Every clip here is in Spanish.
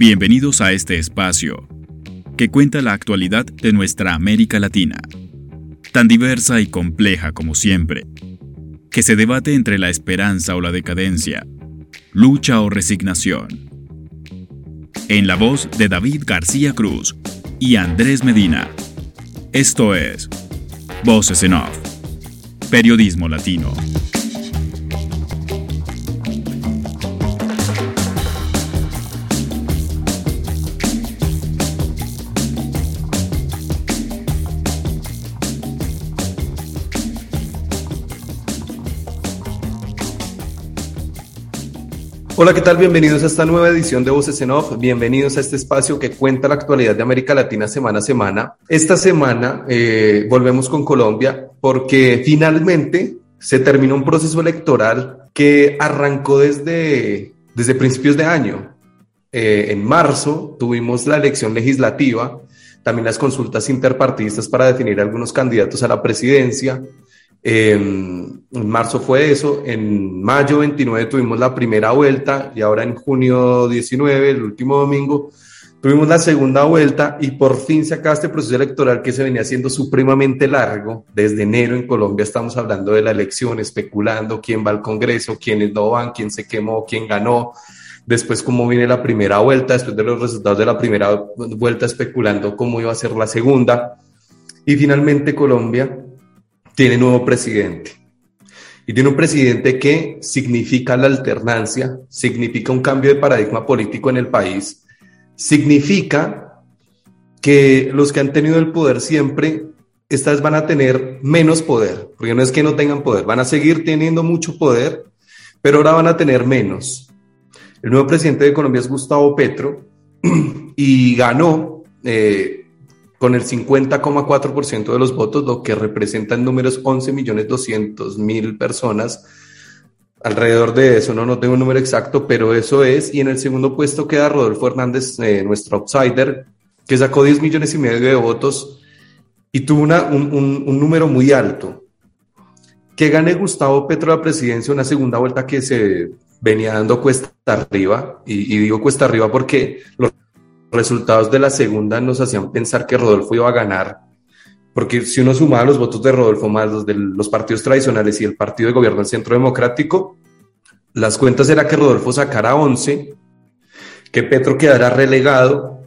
Bienvenidos a este espacio que cuenta la actualidad de nuestra América Latina, tan diversa y compleja como siempre, que se debate entre la esperanza o la decadencia, lucha o resignación. En la voz de David García Cruz y Andrés Medina. Esto es Voces en Off, Periodismo Latino. Hola, ¿qué tal? Bienvenidos a esta nueva edición de Voces en Off. Bienvenidos a este espacio que cuenta la actualidad de América Latina semana a semana. Esta semana eh, volvemos con Colombia porque finalmente se terminó un proceso electoral que arrancó desde, desde principios de año. Eh, en marzo tuvimos la elección legislativa, también las consultas interpartidistas para definir algunos candidatos a la presidencia. En, marzo fue eso, en mayo 29 tuvimos la primera vuelta y ahora en junio 19, el último domingo, tuvimos la segunda vuelta y por fin se acaba este proceso electoral que se venía haciendo supremamente largo. Desde enero en Colombia estamos hablando de la elección, especulando quién va al Congreso, quiénes no van, quién se quemó, quién ganó. Después cómo viene la primera vuelta, después de los resultados de la primera vuelta especulando cómo iba a ser la segunda. Y finalmente Colombia tiene nuevo presidente. Y tiene un presidente que significa la alternancia, significa un cambio de paradigma político en el país, significa que los que han tenido el poder siempre, estas van a tener menos poder, porque no es que no tengan poder, van a seguir teniendo mucho poder, pero ahora van a tener menos. El nuevo presidente de Colombia es Gustavo Petro y ganó eh, con el 50,4% de los votos, lo que representa en números 11.200.000 personas. Alrededor de eso, no, no tengo un número exacto, pero eso es. Y en el segundo puesto queda Rodolfo Hernández, eh, nuestro outsider, que sacó 10 millones y medio de votos y tuvo una, un, un, número muy alto. Que gane Gustavo Petro la presidencia, una segunda vuelta que se venía dando cuesta arriba, y, y digo cuesta arriba porque los resultados de la segunda nos hacían pensar que Rodolfo iba a ganar, porque si uno sumaba los votos de Rodolfo más los de los partidos tradicionales y el partido de gobierno del Centro Democrático, las cuentas era que Rodolfo sacara 11, que Petro quedara relegado,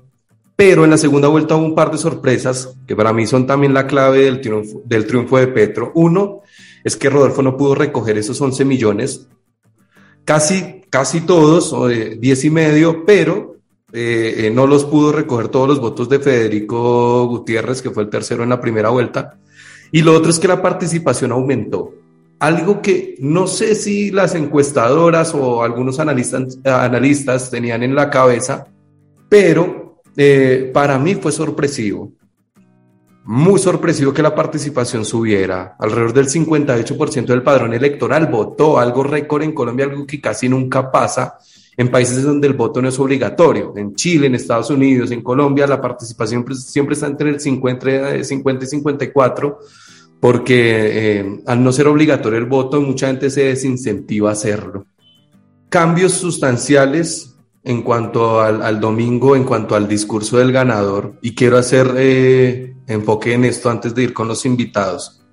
pero en la segunda vuelta hubo un par de sorpresas que para mí son también la clave del triunfo, del triunfo de Petro. Uno es que Rodolfo no pudo recoger esos 11 millones, casi, casi todos, o 10 y medio, pero eh, eh, no los pudo recoger todos los votos de Federico Gutiérrez, que fue el tercero en la primera vuelta. Y lo otro es que la participación aumentó. Algo que no sé si las encuestadoras o algunos analistas, analistas tenían en la cabeza, pero eh, para mí fue sorpresivo. Muy sorpresivo que la participación subiera. Alrededor del 58% del padrón electoral votó, algo récord en Colombia, algo que casi nunca pasa en países donde el voto no es obligatorio, en Chile, en Estados Unidos, en Colombia, la participación siempre está entre el 50, 50 y 54, porque eh, al no ser obligatorio el voto, mucha gente se desincentiva a hacerlo. Cambios sustanciales en cuanto al, domingo, en cuanto al discurso del ganador, y quiero hacer eh, enfoque en esto antes de ir con los invitados.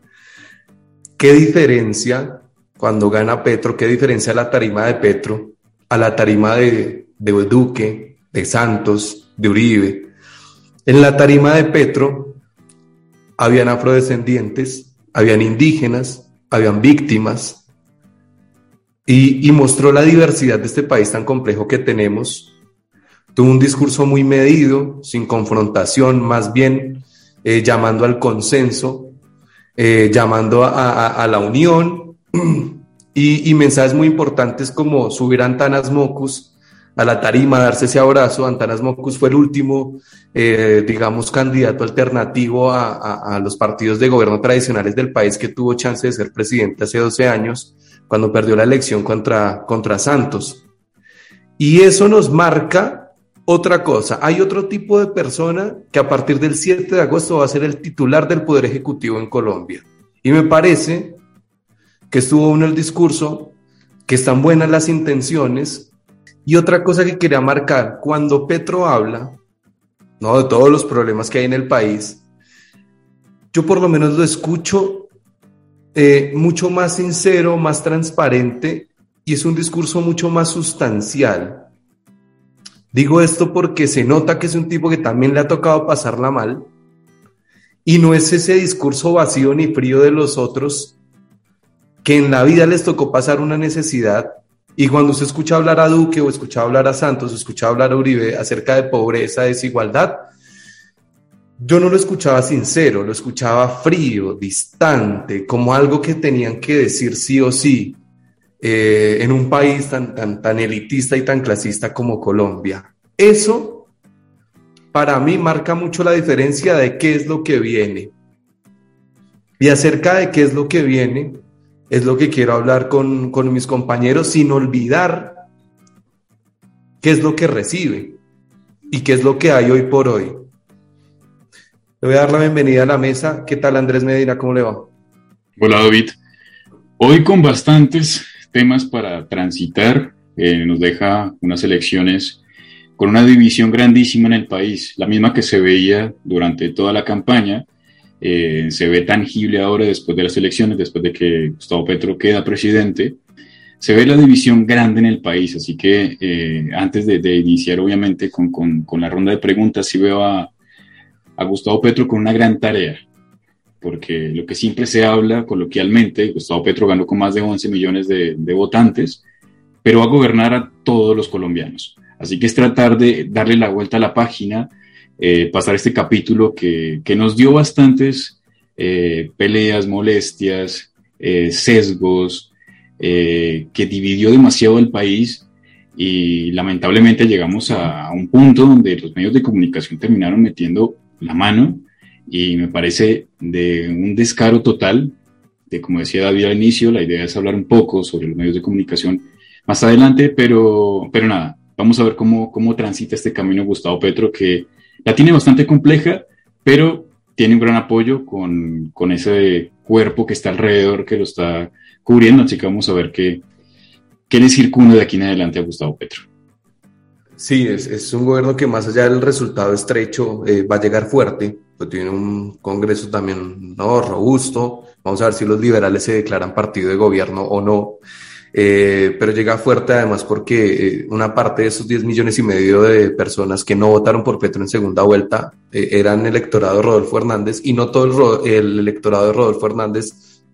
¿Qué diferencia cuando gana Petro? ¿Qué diferencia la tarima de Petro a la tarima de, de Duque, de Santos, de Uribe. En la tarima de Petro habían afrodescendientes, habían indígenas, habían víctimas, y, mostró la diversidad de este país tan complejo que tenemos. Tuvo un discurso muy medido, sin confrontación, más bien eh, llamando al consenso, eh, llamando a, a la unión Y, mensajes muy importantes como subir a Antanas Mocus a la tarima, darse ese abrazo. Antanas Mocus fue el último, eh, digamos, candidato alternativo a, los partidos de gobierno tradicionales del país que tuvo chance de ser presidente hace 12 años, cuando perdió la elección contra, contra Santos. Y eso nos marca otra cosa. Hay otro tipo de persona que a partir del 7 de agosto va a ser el titular del Poder Ejecutivo en Colombia. Y me parece que estuvo en el discurso, que están buenas las intenciones Y otra cosa que quería marcar, cuando Petro habla, ¿no? De todos los problemas que hay en el país, yo por lo menos lo escucho eh, mucho más sincero, más transparente y es un discurso mucho más sustancial. Digo esto porque se nota que es un tipo que también le ha tocado pasarla mal y no es ese discurso vacío ni frío de los otros que en la vida les tocó pasar una necesidad y cuando se escucha hablar a Duque o escucha hablar a Santos o escucha hablar a Uribe acerca de pobreza, desigualdad, yo no lo escuchaba sincero, lo escuchaba frío, distante, como algo que tenían que decir sí o sí eh, en un país tan, tan, tan elitista y tan clasista como Colombia. Eso, para mí, marca mucho la diferencia de qué es lo que viene. Y acerca de qué es lo que viene, es lo que quiero hablar con, con mis compañeros sin olvidar qué es lo que recibe y qué es lo que hay hoy por hoy. Le voy a dar la bienvenida a la mesa. ¿Qué tal Andrés Medina? ¿Cómo le va? Hola David. Hoy con bastantes temas para transitar. Eh, nos deja unas elecciones con una división grandísima en el país, la misma que se veía durante toda la campaña. Eh, se ve tangible ahora después de las elecciones, después de que Gustavo Petro queda presidente. Se ve la división grande en el país, así que eh, antes de, iniciar obviamente con, la ronda de preguntas, sí veo a, Gustavo Petro con una gran tarea, porque lo que siempre se habla coloquialmente, Gustavo Petro ganó con más de 11 millones de, votantes, pero va a gobernar a todos los colombianos. Así que es tratar de darle la vuelta a la página, eh, pasar este capítulo que, nos dio bastantes eh, peleas, molestias, eh, sesgos, que dividió demasiado el país y lamentablemente llegamos a, un punto donde los medios de comunicación terminaron metiendo la mano y me parece de un descaro total, de como decía David al inicio, la idea es hablar un poco sobre los medios de comunicación más adelante, pero, pero nada, vamos a ver cómo, cómo transita este camino Gustavo Petro, que la tiene bastante compleja, pero tiene un gran apoyo con, con ese cuerpo que está alrededor, que lo está cubriendo, así que vamos a ver qué, qué le circunda de aquí en adelante a Gustavo Petro. Sí, es, es, un gobierno que más allá del resultado estrecho eh, va a llegar fuerte, pues tiene un Congreso también no robusto, vamos a ver si los liberales se declaran partido de gobierno o no, eh, pero llega fuerte además porque eh, una parte de esos 10 millones y medio de personas que no votaron por Petro en segunda vuelta eran electorado de Rodolfo Hernández y no todo el, el electorado de Rodolfo Hernández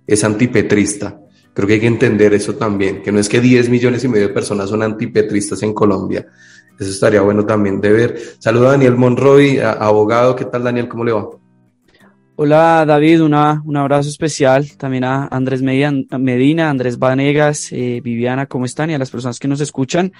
es antipetrista. Creo que hay que entender eso también, que no es que 10 millones y medio de personas son antipetristas en Colombia, eso estaría bueno también de ver. Saluda a Daniel Monroy, abogado. ¿Qué tal, Daniel? ¿Cómo le va? Hola David, una, un abrazo especial también a Andrés Medina, Andrés Vanegas, eh, Viviana, ¿cómo están? Y a las personas que nos escuchan.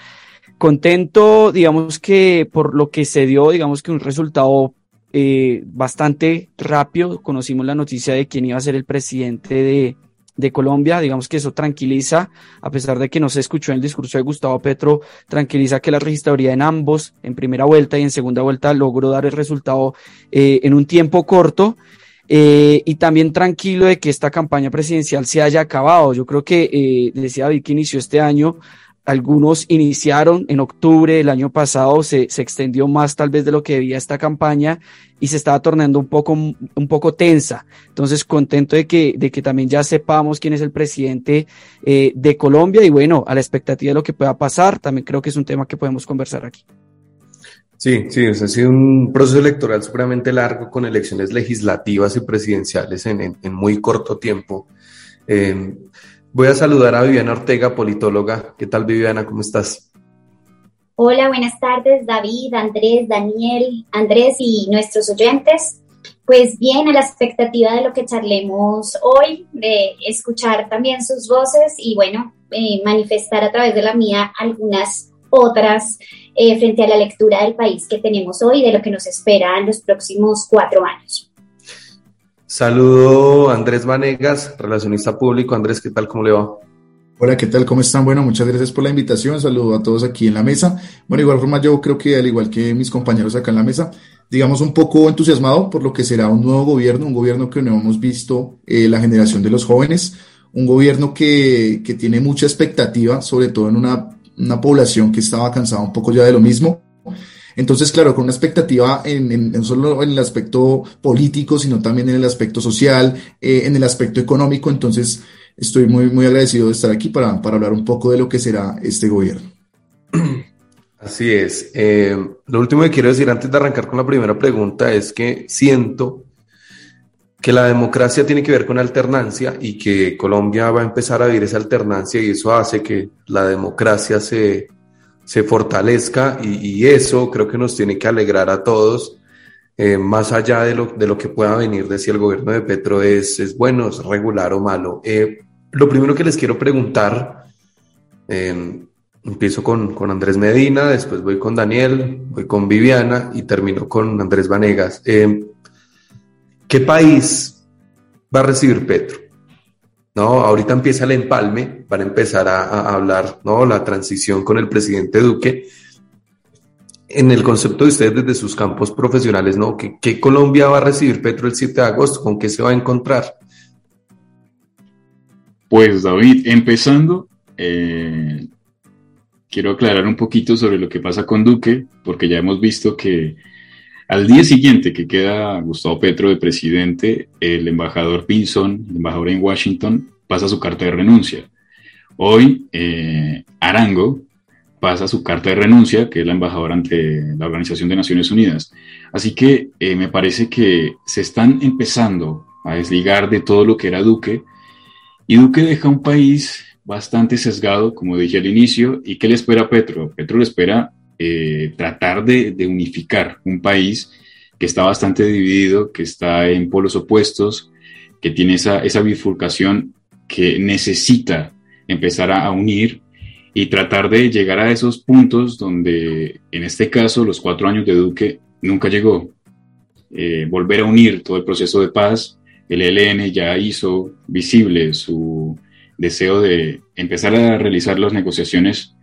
Contento, digamos que por lo que se dio, digamos que un resultado eh, bastante rápido. Conocimos la noticia de quién iba a ser el presidente de, de Colombia. Digamos que eso tranquiliza, a pesar de que no se escuchó en el discurso de Gustavo Petro, tranquiliza que la registraduría en ambos, en primera vuelta y en segunda vuelta, logró dar el resultado eh, en un tiempo corto. Eh, y también tranquilo de que esta campaña presidencial se haya acabado. Yo creo que, eh, decía que inició este año, algunos iniciaron en octubre del año pasado, se, se, extendió más tal vez de lo que debía esta campaña y se estaba tornando un poco, un poco tensa. Entonces, contento de que, de que también ya sepamos quién es el presidente eh, de Colombia y bueno, a la expectativa de lo que pueda pasar, también creo que es un tema que podemos conversar aquí. Sí, sí, ha sido un proceso electoral supremamente largo con elecciones legislativas y presidenciales en, muy corto tiempo. Eh, Voy a saludar a Viviana Ortega, politóloga. ¿Qué tal, Viviana? ¿Cómo estás? Hola, buenas tardes, David, Andrés, Daniel, Andrés y nuestros oyentes. Pues bien, a la expectativa de lo que charlemos hoy, de escuchar también sus voces y bueno, eh, manifestar a través de la mía algunas otras eh, frente a la lectura del país que tenemos hoy, de lo que nos espera en los próximos cuatro años. Saludo Andrés Vanegas, relacionista público. Andrés, ¿qué tal? ¿Cómo le va? Hola, ¿qué tal? ¿Cómo están? Bueno, muchas gracias por la invitación. Saludo a todos aquí en la mesa. Bueno, igual forma yo creo que al igual que mis compañeros acá en la mesa, digamos un poco entusiasmado por lo que será un nuevo gobierno, un gobierno que no hemos visto eh, la generación de los jóvenes, un gobierno que, que tiene mucha expectativa, sobre todo en una una población que estaba cansada un poco ya de lo mismo. Entonces, claro, con una expectativa en, no solo en el aspecto político, sino también en el aspecto social, eh, en el aspecto económico. Entonces, estoy muy, muy agradecido de estar aquí para, para hablar un poco de lo que será este gobierno. Así es. Eh, lo último que quiero decir antes de arrancar con la primera pregunta es que siento que la democracia tiene que ver con alternancia y que Colombia va a empezar a vivir esa alternancia y eso hace que la democracia se, se fortalezca y, eso creo que nos tiene que alegrar a todos, eh, más allá de lo, de lo, que pueda venir de si el gobierno de Petro es, es bueno, es regular o malo. Eh, lo primero que les quiero preguntar, eh, empiezo con, con, Andrés Medina, después voy con Daniel, voy con Viviana y termino con Andrés Vanegas. ¿Qué país va a recibir Petro? ¿No? Ahorita empieza el empalme, van a empezar a, hablar, ¿no? La transición con el presidente Duque. En el concepto de ustedes desde sus campos profesionales, ¿no? ¿Qué, Colombia va a recibir Petro el 7 de agosto? ¿Con qué se va a encontrar? Pues David, empezando, eh, quiero aclarar un poquito sobre lo que pasa con Duque, porque ya hemos visto que al día siguiente que queda Gustavo Petro de presidente, el embajador Pinson, el embajador en Washington, pasa su carta de renuncia. Hoy, eh, Arango pasa su carta de renuncia, que es la embajadora ante la Organización de Naciones Unidas. Así que eh, me parece que se están empezando a desligar de todo lo que era Duque, y Duque deja un país bastante sesgado, como dije al inicio, y ¿qué le espera a Petro? Petro le espera eh, tratar de, unificar un país que está bastante dividido, que está en polos opuestos, que tiene esa, bifurcación que necesita empezar a, unir y tratar de llegar a esos puntos donde, en este caso, los cuatro años de Duque nunca llegó. Eh, volver a unir todo el proceso de paz. El ELN ya hizo visible su deseo de empezar a realizar las negociaciones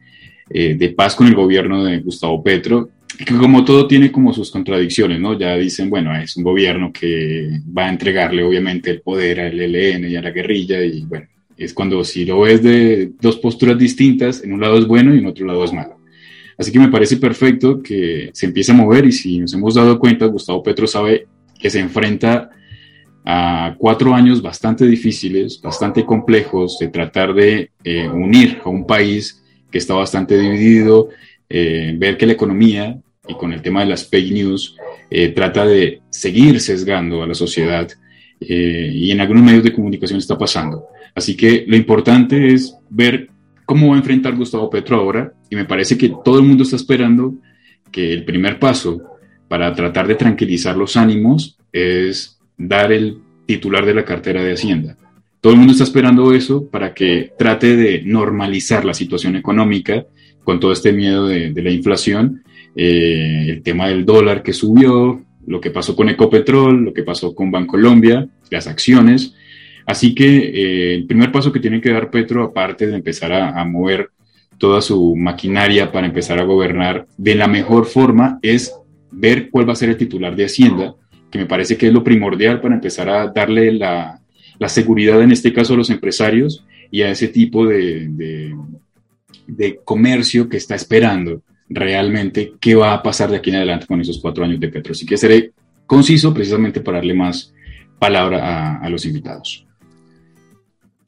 eh, de paz con el gobierno de Gustavo Petro, que como todo tiene como sus contradicciones, ¿no? Ya dicen, bueno, es un gobierno que va a entregarle obviamente el poder al ELN y a la guerrilla y bueno, es cuando si lo ves de dos posturas distintas, en un lado es bueno y en otro lado es malo. Así que me parece perfecto que se empiece a mover y si nos hemos dado cuenta, Gustavo Petro sabe que se enfrenta a cuatro años bastante difíciles, bastante complejos de tratar de eh, unir a un país que está bastante dividido, eh, ver que la economía y con el tema de las fake news eh, trata de seguir sesgando a la sociedad eh, y en algunos medios de comunicación está pasando. Así que lo importante es ver cómo va a enfrentar Gustavo Petro ahora y me parece que todo el mundo está esperando que el primer paso para tratar de tranquilizar los ánimos es dar el titular de la cartera de Hacienda. Todo el mundo está esperando eso para que trate de normalizar la situación económica con todo este miedo de, la inflación, eh, el tema del dólar que subió, lo que pasó con Ecopetrol, lo que pasó con Bancolombia, las acciones. Así que eh, el primer paso que tiene que dar Petro, aparte de empezar a, mover toda su maquinaria para empezar a gobernar de la mejor forma, es ver cuál va a ser el titular de Hacienda, que me parece que es lo primordial para empezar a darle la, la seguridad en este caso a los empresarios y a ese tipo de, de, comercio que está esperando realmente qué va a pasar de aquí en adelante con esos cuatro años de Petro. Así que seré conciso precisamente para darle más palabra a, los invitados.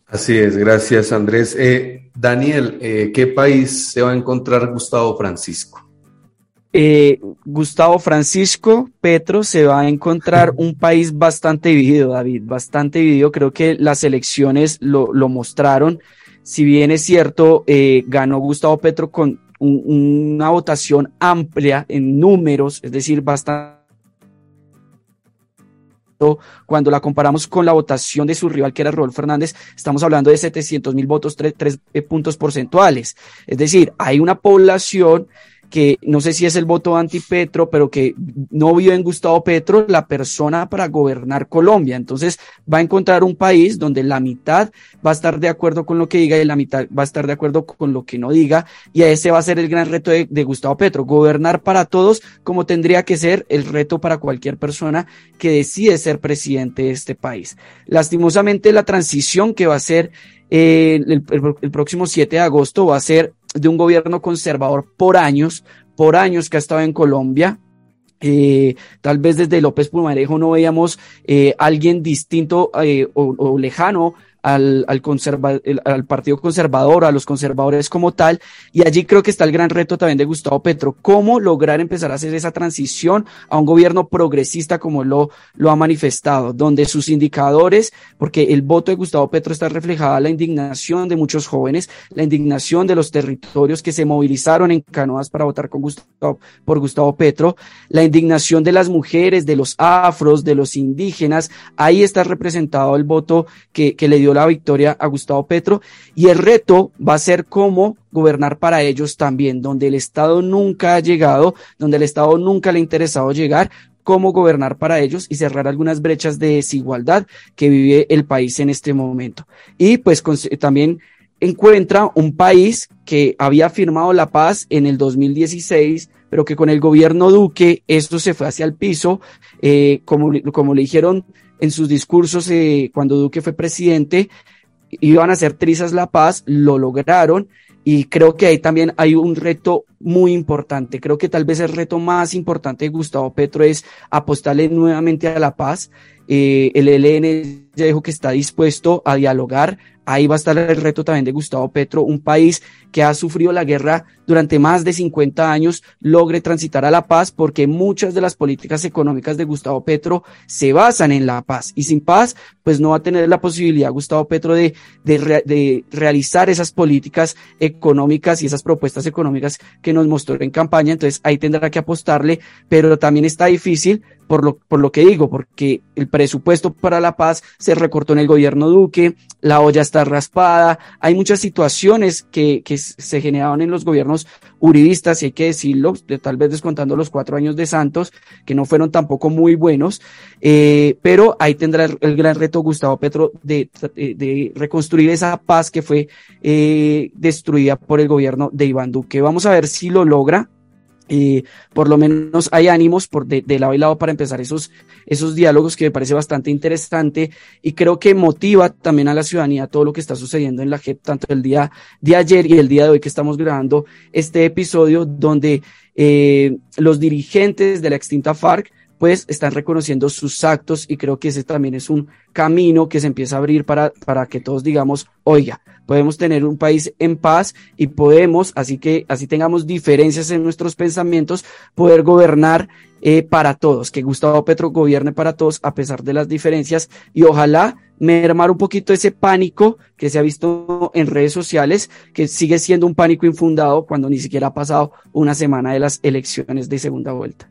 Así es, gracias Andrés. Eh, Daniel, eh, ¿qué país se va a encontrar Gustavo Francisco? Eh, Gustavo Francisco Petro se va a encontrar un país bastante dividido, David, bastante dividido. Creo que las elecciones lo, mostraron. Si bien es cierto, eh, ganó Gustavo Petro con una votación amplia en números, es decir, bastante cuando la comparamos con la votación de su rival, que era Rodolfo Fernández, estamos hablando de 700 mil votos, tres, eh, puntos porcentuales. Es decir, hay una población que no sé si es el voto anti-Petro, pero que no vio en Gustavo Petro la persona para gobernar Colombia. Entonces va a encontrar un país donde la mitad va a estar de acuerdo con lo que diga y la mitad va a estar de acuerdo con lo que no diga. Y ese va a ser el gran reto de, de Gustavo Petro, gobernar para todos como tendría que ser el reto para cualquier persona que decide ser presidente de este país. Lastimosamente la transición que va a ser eh, el, el, próximo 7 de agosto va a ser de un gobierno conservador por años, por años que ha estado en Colombia, eh, tal vez desde López Pumarejo no veíamos eh, alguien distinto eh, o, o, lejano al, al, conserva, al, Partido Conservador, a los conservadores como tal. Y allí creo que está el gran reto también de Gustavo Petro, cómo lograr empezar a hacer esa transición a un gobierno progresista como lo, lo ha manifestado, donde sus indicadores, porque el voto de Gustavo Petro está reflejada la indignación de muchos jóvenes, la indignación de los territorios que se movilizaron en canoas para votar con Gustavo, por Gustavo Petro, la indignación de las mujeres, de los afros, de los indígenas, ahí está representado el voto que, que le dio la victoria a Gustavo Petro y el reto va a ser cómo gobernar para ellos también, donde el Estado nunca ha llegado, donde el Estado nunca le ha interesado llegar, cómo gobernar para ellos y cerrar algunas brechas de desigualdad que vive el país en este momento. Y pues también encuentra un país que había firmado la paz en el 2016, pero que con el gobierno Duque esto se fue hacia el piso, eh, como, como le dijeron en sus discursos eh, cuando Duque fue presidente, iban a hacer trizas la paz, lo lograron y creo que ahí también hay un reto muy importante. Creo que tal vez el reto más importante de Gustavo Petro es apostarle nuevamente a la paz. Eh, el ELN ya dijo que está dispuesto a dialogar, ahí va a estar el reto también de Gustavo Petro, un país que ha sufrido la guerra durante más de 50 años, logre transitar a la paz, porque muchas de las políticas económicas de Gustavo Petro se basan en la paz. Y sin paz, pues no va a tener la posibilidad Gustavo Petro de, realizar esas políticas económicas y esas propuestas económicas que nos mostró en campaña. Entonces ahí tendrá que apostarle, pero también está difícil por lo, por lo que digo, porque el presupuesto para la paz se recortó en el gobierno Duque, la olla está raspada, hay muchas situaciones que, que se generaban en los gobiernos uribistas, y hay que decirlo, de, tal vez descontando los cuatro años de Santos, que no fueron tampoco muy buenos, eh, pero ahí tendrá el, gran reto Gustavo Petro de, de, de reconstruir esa paz que fue eh, destruida por el gobierno de Iván Duque. Vamos a ver si lo logra eh, por lo menos hay ánimos por de, de, lado y lado para empezar esos, esos diálogos que me parece bastante interesante y creo que motiva también a la ciudadanía todo lo que está sucediendo en la JEP, tanto el día de ayer y el día de hoy que estamos grabando este episodio donde eh, los dirigentes de la extinta FARC pues están reconociendo sus actos y creo que ese también es un camino que se empieza a abrir para, para que todos digamos, oiga, podemos tener un país en paz y podemos, así que así tengamos diferencias en nuestros pensamientos, poder gobernar eh, para todos, que Gustavo Petro gobierne para todos a pesar de las diferencias y ojalá mermar un poquito ese pánico que se ha visto en redes sociales, que sigue siendo un pánico infundado cuando ni siquiera ha pasado una semana de las elecciones de segunda vuelta.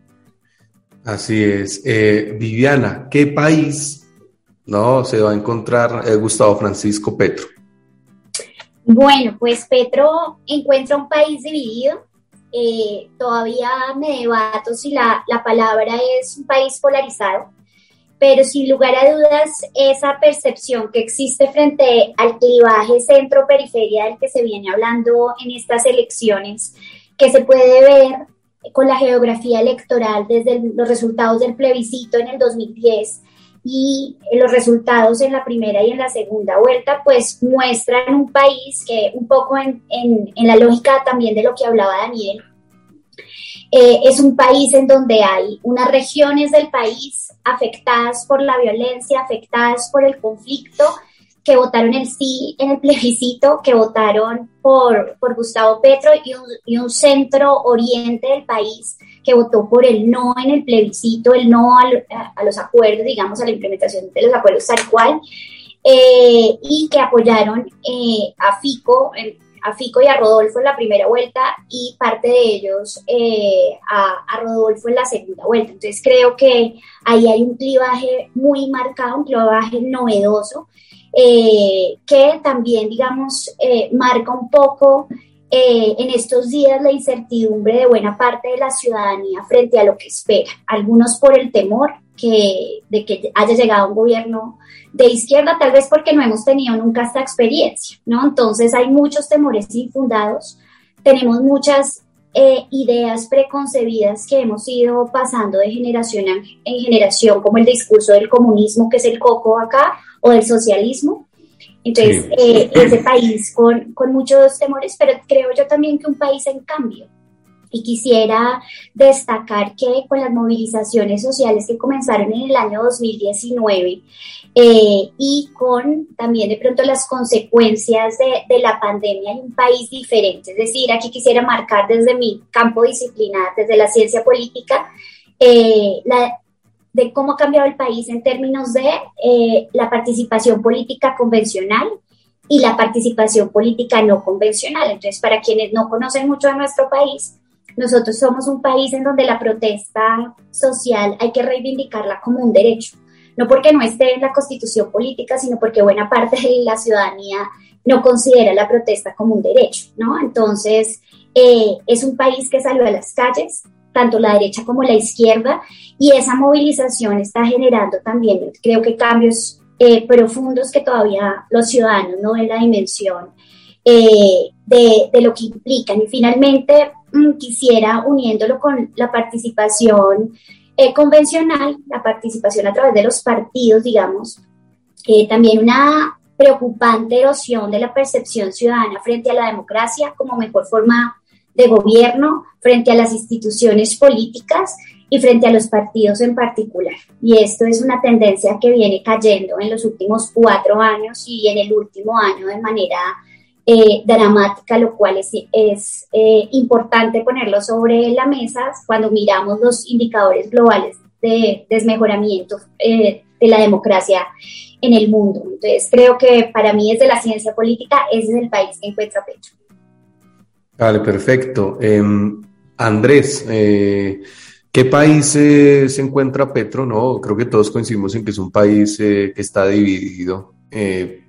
Así es. Eh, Viviana, ¿qué país no se va a encontrar eh, Gustavo Francisco Petro? Bueno, pues Petro encuentra un país dividido. Eh, todavía me debato si la, la, palabra es un país polarizado, pero sin lugar a dudas esa percepción que existe frente al clivaje centro-periferia del que se viene hablando en estas elecciones, que se puede ver con la geografía electoral desde los resultados del plebiscito en el 2010 y los resultados en la primera y en la segunda vuelta, pues muestran un país que un poco en, en, en la lógica también de lo que hablaba Daniel, eh, es un país en donde hay unas regiones del país afectadas por la violencia, afectadas por el conflicto, que votaron el sí en el plebiscito, que votaron por, por Gustavo Petro y un, y un, centro oriente del país que votó por el no en el plebiscito, el no a, los acuerdos, digamos, a la implementación de los acuerdos tal cual, eh, y que apoyaron eh, a Fico, a Fico y a Rodolfo en la primera vuelta y parte de ellos eh, a, Rodolfo en la segunda vuelta. Entonces creo que ahí hay un clivaje muy marcado, un clivaje novedoso que también, digamos, marca un poco eh, en estos días la incertidumbre de buena parte de la ciudadanía frente a lo que espera. Algunos por el temor que, de que haya llegado un gobierno de izquierda, tal vez porque no hemos tenido nunca esta experiencia, ¿no? Entonces hay muchos temores infundados, tenemos muchas eh, ideas preconcebidas que hemos ido pasando de generación en generación, como el discurso del comunismo, que es el coco acá, o del socialismo. Entonces, eh, ese país con, con muchos temores, pero creo yo también que un país en cambio. Y quisiera destacar que con las movilizaciones sociales que comenzaron en el año 2019 eh, y con también de pronto las consecuencias de, de, la pandemia en un país diferente. Es decir, aquí quisiera marcar desde mi campo disciplinar, desde la ciencia política, eh, la, de cómo ha cambiado el país en términos de eh, la participación política convencional y la participación política no convencional. Entonces, para quienes no conocen mucho de nuestro país, nosotros somos un país en donde la protesta social hay que reivindicarla como un derecho, no porque no esté en la constitución política, sino porque buena parte de la ciudadanía no considera la protesta como un derecho, ¿no? Entonces, eh, es un país que salió a las calles, tanto la derecha como la izquierda, y esa movilización está generando también, creo que cambios eh, profundos que todavía los ciudadanos no ven la dimensión eh, de, lo que implican. Y finalmente, mm, quisiera, uniéndolo con la participación eh, convencional, la participación a través de los partidos, digamos, también una preocupante erosión de la percepción ciudadana frente a la democracia como mejor forma de gobierno, frente a las instituciones políticas y frente a los partidos en particular. Y esto es una tendencia que viene cayendo en los últimos cuatro años y en el último año de manera eh, dramática, lo cual es, es eh, importante ponerlo sobre la mesa cuando miramos los indicadores globales de desmejoramiento eh, de la democracia en el mundo. Entonces, creo que para mí desde la ciencia política ese es el país que encuentra Petro. Vale, perfecto. Em, Andrés, eh, ¿qué país se encuentra Petro? No, creo que todos coincidimos en que es un país eh, que está dividido. Eh,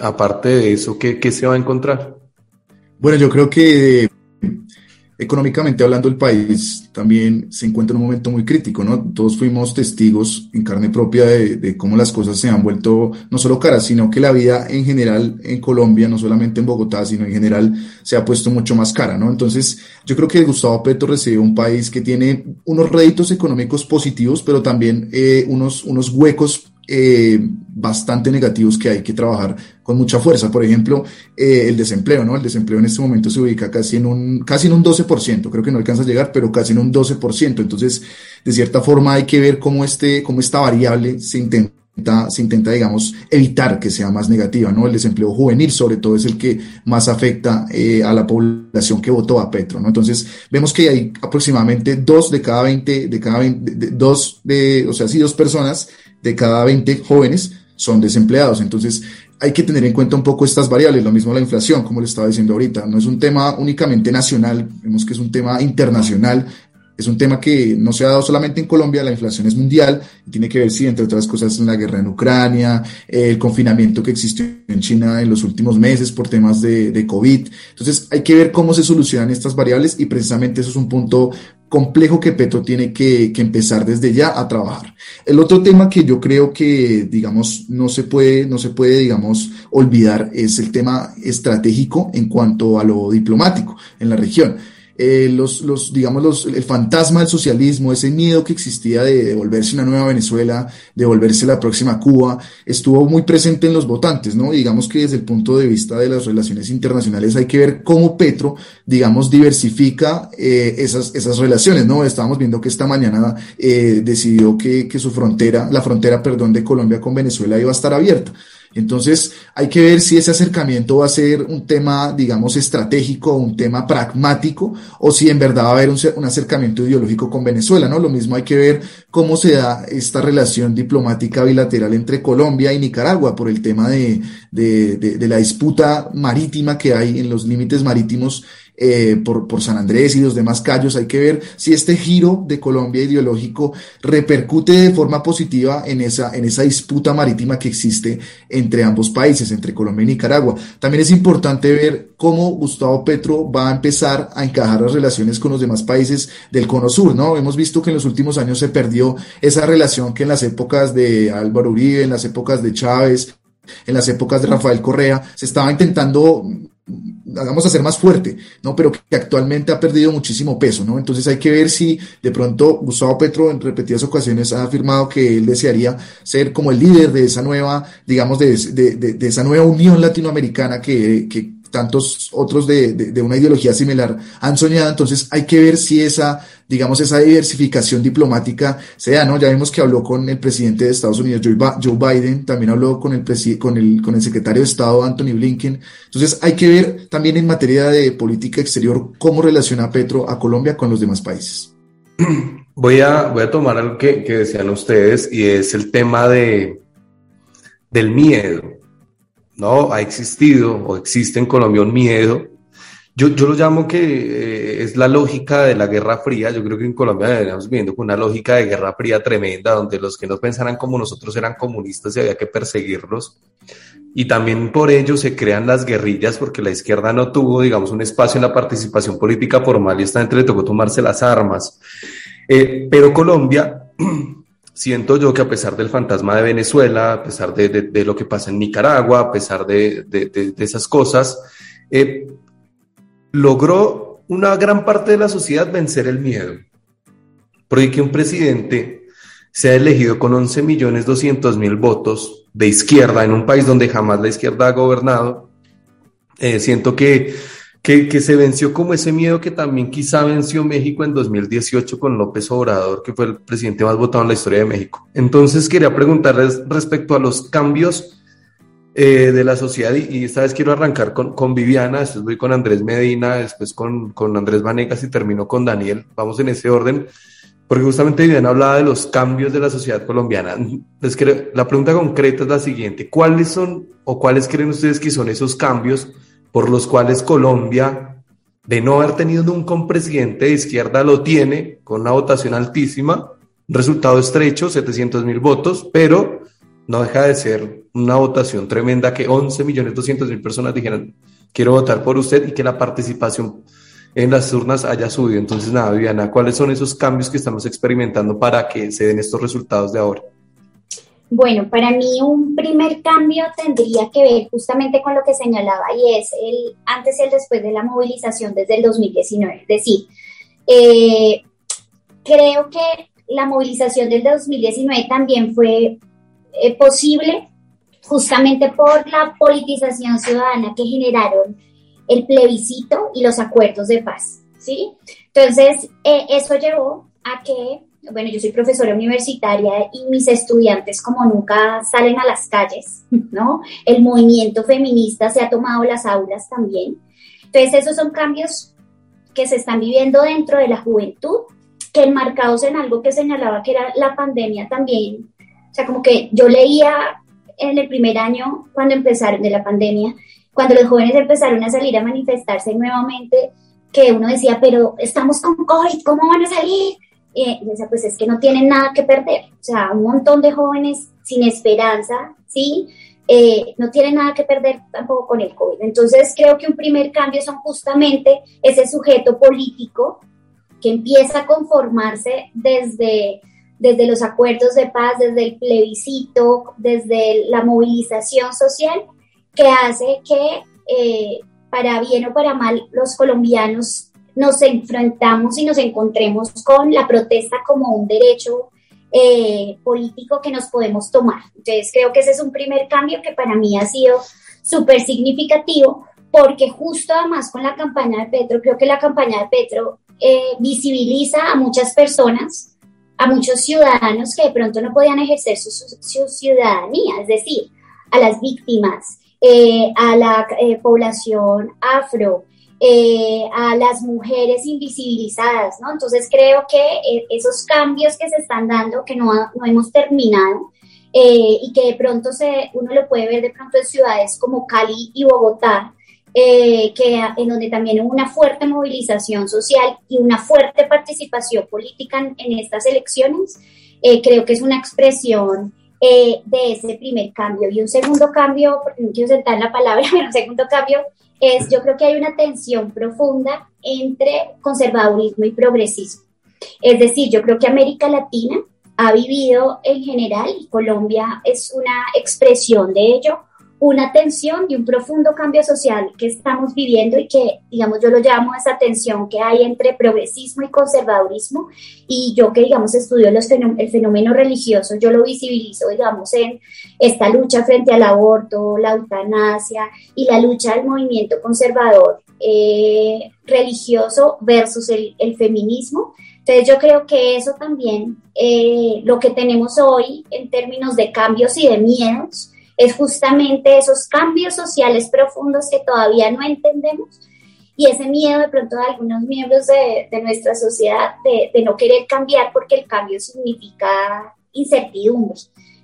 aparte de eso, ¿qué, ¿qué, se va a encontrar? Bueno, yo creo que económicamente hablando, el país también se encuentra en un momento muy crítico, ¿no? Todos fuimos testigos en carne propia de, cómo las cosas se han vuelto no solo caras, sino que la vida en general en Colombia, no solamente en Bogotá, sino en general, se ha puesto mucho más cara, ¿no? Entonces, yo creo que Gustavo Petro recibe un país que tiene unos réditos económicos positivos, pero también eh, unos, unos huecos eh, bastante negativos que hay que trabajar con mucha fuerza. Por ejemplo, eh, el desempleo, ¿no? El desempleo en este momento se ubica casi en un, casi en un 12%, creo que no alcanza a llegar, pero casi en un 12%. Entonces, de cierta forma hay que ver cómo este, cómo esta variable se intenta se intenta, digamos, evitar que sea más negativa, ¿no? El desempleo juvenil, sobre todo, es el que más afecta eh, a la población que votó a Petro, ¿no? Entonces, vemos que hay aproximadamente dos de cada 20, de cada 20, dos de, o sea, sí, dos personas de cada 20 jóvenes son desempleados. Entonces, hay que tener en cuenta un poco estas variables, lo mismo la inflación, como le estaba diciendo ahorita, no es un tema únicamente nacional, vemos que es un tema internacional, es un tema que no se ha dado solamente en Colombia, la inflación es mundial y tiene que ver, sí, entre otras cosas, en la guerra en Ucrania, el confinamiento que existió en China en los últimos meses por temas de, COVID. Entonces, hay que ver cómo se solucionan estas variables y precisamente eso es un punto complejo que Petro tiene que, que, empezar desde ya a trabajar. El otro tema que yo creo que, digamos, no se puede, no se puede, digamos, olvidar es el tema estratégico en cuanto a lo diplomático en la región. Eh, los, los, digamos, los, el fantasma del socialismo, ese miedo que existía de, volverse una nueva Venezuela, de volverse la próxima Cuba, estuvo muy presente en los votantes, ¿no? digamos que desde el punto de vista de las relaciones internacionales hay que ver cómo Petro, digamos, diversifica eh, esas, esas relaciones, ¿no? Estábamos viendo que esta mañana eh, decidió que, que su frontera, la frontera, perdón, de Colombia con Venezuela iba a estar abierta. Entonces, hay que ver si ese acercamiento va a ser un tema, digamos, estratégico, un tema pragmático, o si en verdad va a haber un, acercamiento ideológico con Venezuela, ¿no? Lo mismo hay que ver cómo se da esta relación diplomática bilateral entre Colombia y Nicaragua por el tema de, de, de la disputa marítima que hay en los límites marítimos eh, por, por, San Andrés y los demás callos. Hay que ver si este giro de Colombia ideológico repercute de forma positiva en esa, en esa disputa marítima que existe entre ambos países, entre Colombia y Nicaragua. También es importante ver cómo Gustavo Petro va a empezar a encajar las relaciones con los demás países del Cono Sur, ¿no? Hemos visto que en los últimos años se perdió esa relación que en las épocas de Álvaro Uribe, en las épocas de Chávez, en las épocas de Rafael Correa, se estaba intentando hagamos hacer más fuerte, ¿no? Pero que actualmente ha perdido muchísimo peso, ¿no? Entonces hay que ver si de pronto Gustavo Petro en repetidas ocasiones ha afirmado que él desearía ser como el líder de esa nueva, digamos, de, de, de, esa nueva unión latinoamericana que, que tantos otros de, de, una ideología similar han soñado. Entonces hay que ver si esa, digamos, esa diversificación diplomática se da, ¿no? Ya vimos que habló con el presidente de Estados Unidos, Joe Biden, también habló con el, con el, con el secretario de Estado, Anthony Blinken. Entonces hay que ver también en materia de política exterior cómo relaciona Petro a Colombia con los demás países. Voy a, voy a tomar algo que, que decían ustedes y es el tema de, del miedo ¿no? Ha existido o existe en Colombia un miedo. Yo, yo lo llamo que eh, es la lógica de la Guerra Fría. Yo creo que en Colombia deberíamos viviendo con una lógica de Guerra Fría tremenda, donde los que no pensaran como nosotros eran comunistas y había que perseguirlos. Y también por ello se crean las guerrillas, porque la izquierda no tuvo, digamos, un espacio en la participación política formal y esta gente le tocó tomarse las armas. Eh, pero Colombia siento yo que a pesar del fantasma de Venezuela, a pesar de, lo que pasa en Nicaragua, a pesar de, esas cosas, eh, logró una gran parte de la sociedad vencer el miedo. Porque que un presidente sea elegido con 11 millones 200 mil votos de izquierda en un país donde jamás la izquierda ha gobernado, eh, siento que que, se venció como ese miedo que también quizá venció México en 2018 con López Obrador, que fue el presidente más votado en la historia de México. Entonces quería preguntarles respecto a los cambios eh, de la sociedad y, esta vez quiero arrancar con, con, Viviana, después voy con Andrés Medina, después con, con Andrés Vanegas y termino con Daniel. Vamos en ese orden, porque justamente Viviana hablaba de los cambios de la sociedad colombiana. Les la pregunta concreta es la siguiente, ¿cuáles son o cuáles creen ustedes que son esos cambios? Por los cuales Colombia, de no haber tenido nunca un presidente de izquierda, lo tiene con una votación altísima, resultado estrecho, 700 mil votos, pero no deja de ser una votación tremenda que 11 millones 200 mil personas dijeron quiero votar por usted y que la participación en las urnas haya subido. Entonces, nada, Viviana, ¿cuáles son esos cambios que estamos experimentando para que se den estos resultados de ahora? Bueno, para mí un primer cambio tendría que ver justamente con lo que señalaba y es el antes y el después de la movilización desde el 2019. Es decir, eh, creo que la movilización del 2019 también fue eh, posible justamente por la politización ciudadana que generaron el plebiscito y los acuerdos de paz, ¿sí? Entonces, eh, eso llevó a que bueno, yo soy profesora universitaria y mis estudiantes como nunca salen a las calles, ¿no? El movimiento feminista se ha tomado las aulas también. Entonces, esos son cambios que se están viviendo dentro de la juventud, que enmarcados en algo que señalaba que era la pandemia también. O sea, como que yo leía en el primer año, cuando empezaron de la pandemia, cuando los jóvenes empezaron a salir a manifestarse nuevamente, que uno decía, pero estamos con COVID, ¿cómo van a salir? Eh, pues es que no tienen nada que perder. O sea, un montón de jóvenes sin esperanza, ¿sí? Eh, no tienen nada que perder tampoco con el COVID. Entonces, creo que un primer cambio son justamente ese sujeto político que empieza a conformarse desde, desde los acuerdos de paz, desde el plebiscito, desde la movilización social, que hace que, eh, para bien o para mal, los colombianos nos enfrentamos y nos encontremos con la protesta como un derecho eh, político que nos podemos tomar. Entonces creo que ese es un primer cambio que para mí ha sido súper significativo porque justo además con la campaña de Petro, creo que la campaña de Petro eh, visibiliza a muchas personas, a muchos ciudadanos que de pronto no podían ejercer su, ciudadanía, es decir, a las víctimas, eh, a la población afro, eh, a las mujeres invisibilizadas, ¿no? Entonces creo que eh, esos cambios que se están dando, que no, no hemos terminado, eh, y que de pronto se, uno lo puede ver de pronto en ciudades como Cali y Bogotá, que en donde también hubo una fuerte movilización social y una fuerte participación política en, estas elecciones, creo que es una expresión de ese primer cambio. Y un segundo cambio, porque no quiero sentar la palabra, pero un segundo cambio es, yo creo que hay una tensión profunda entre conservadurismo y progresismo. Es decir, yo creo que América Latina ha vivido en general, y Colombia es una expresión de ello, una tensión y un profundo cambio social que estamos viviendo y que, digamos, yo lo llamo esa tensión que hay entre progresismo y conservadurismo. Y yo que, digamos, estudio los el fenómeno religioso, yo lo visibilizo, digamos, en esta lucha frente al aborto, la eutanasia y la lucha del movimiento conservador eh, religioso versus el, el, feminismo. Entonces yo creo que eso también, eh, lo que tenemos hoy en términos de cambios y de miedos, es justamente esos cambios sociales profundos que todavía no entendemos y ese miedo de pronto de algunos miembros de, nuestra sociedad de, no querer cambiar porque el cambio significa incertidumbre.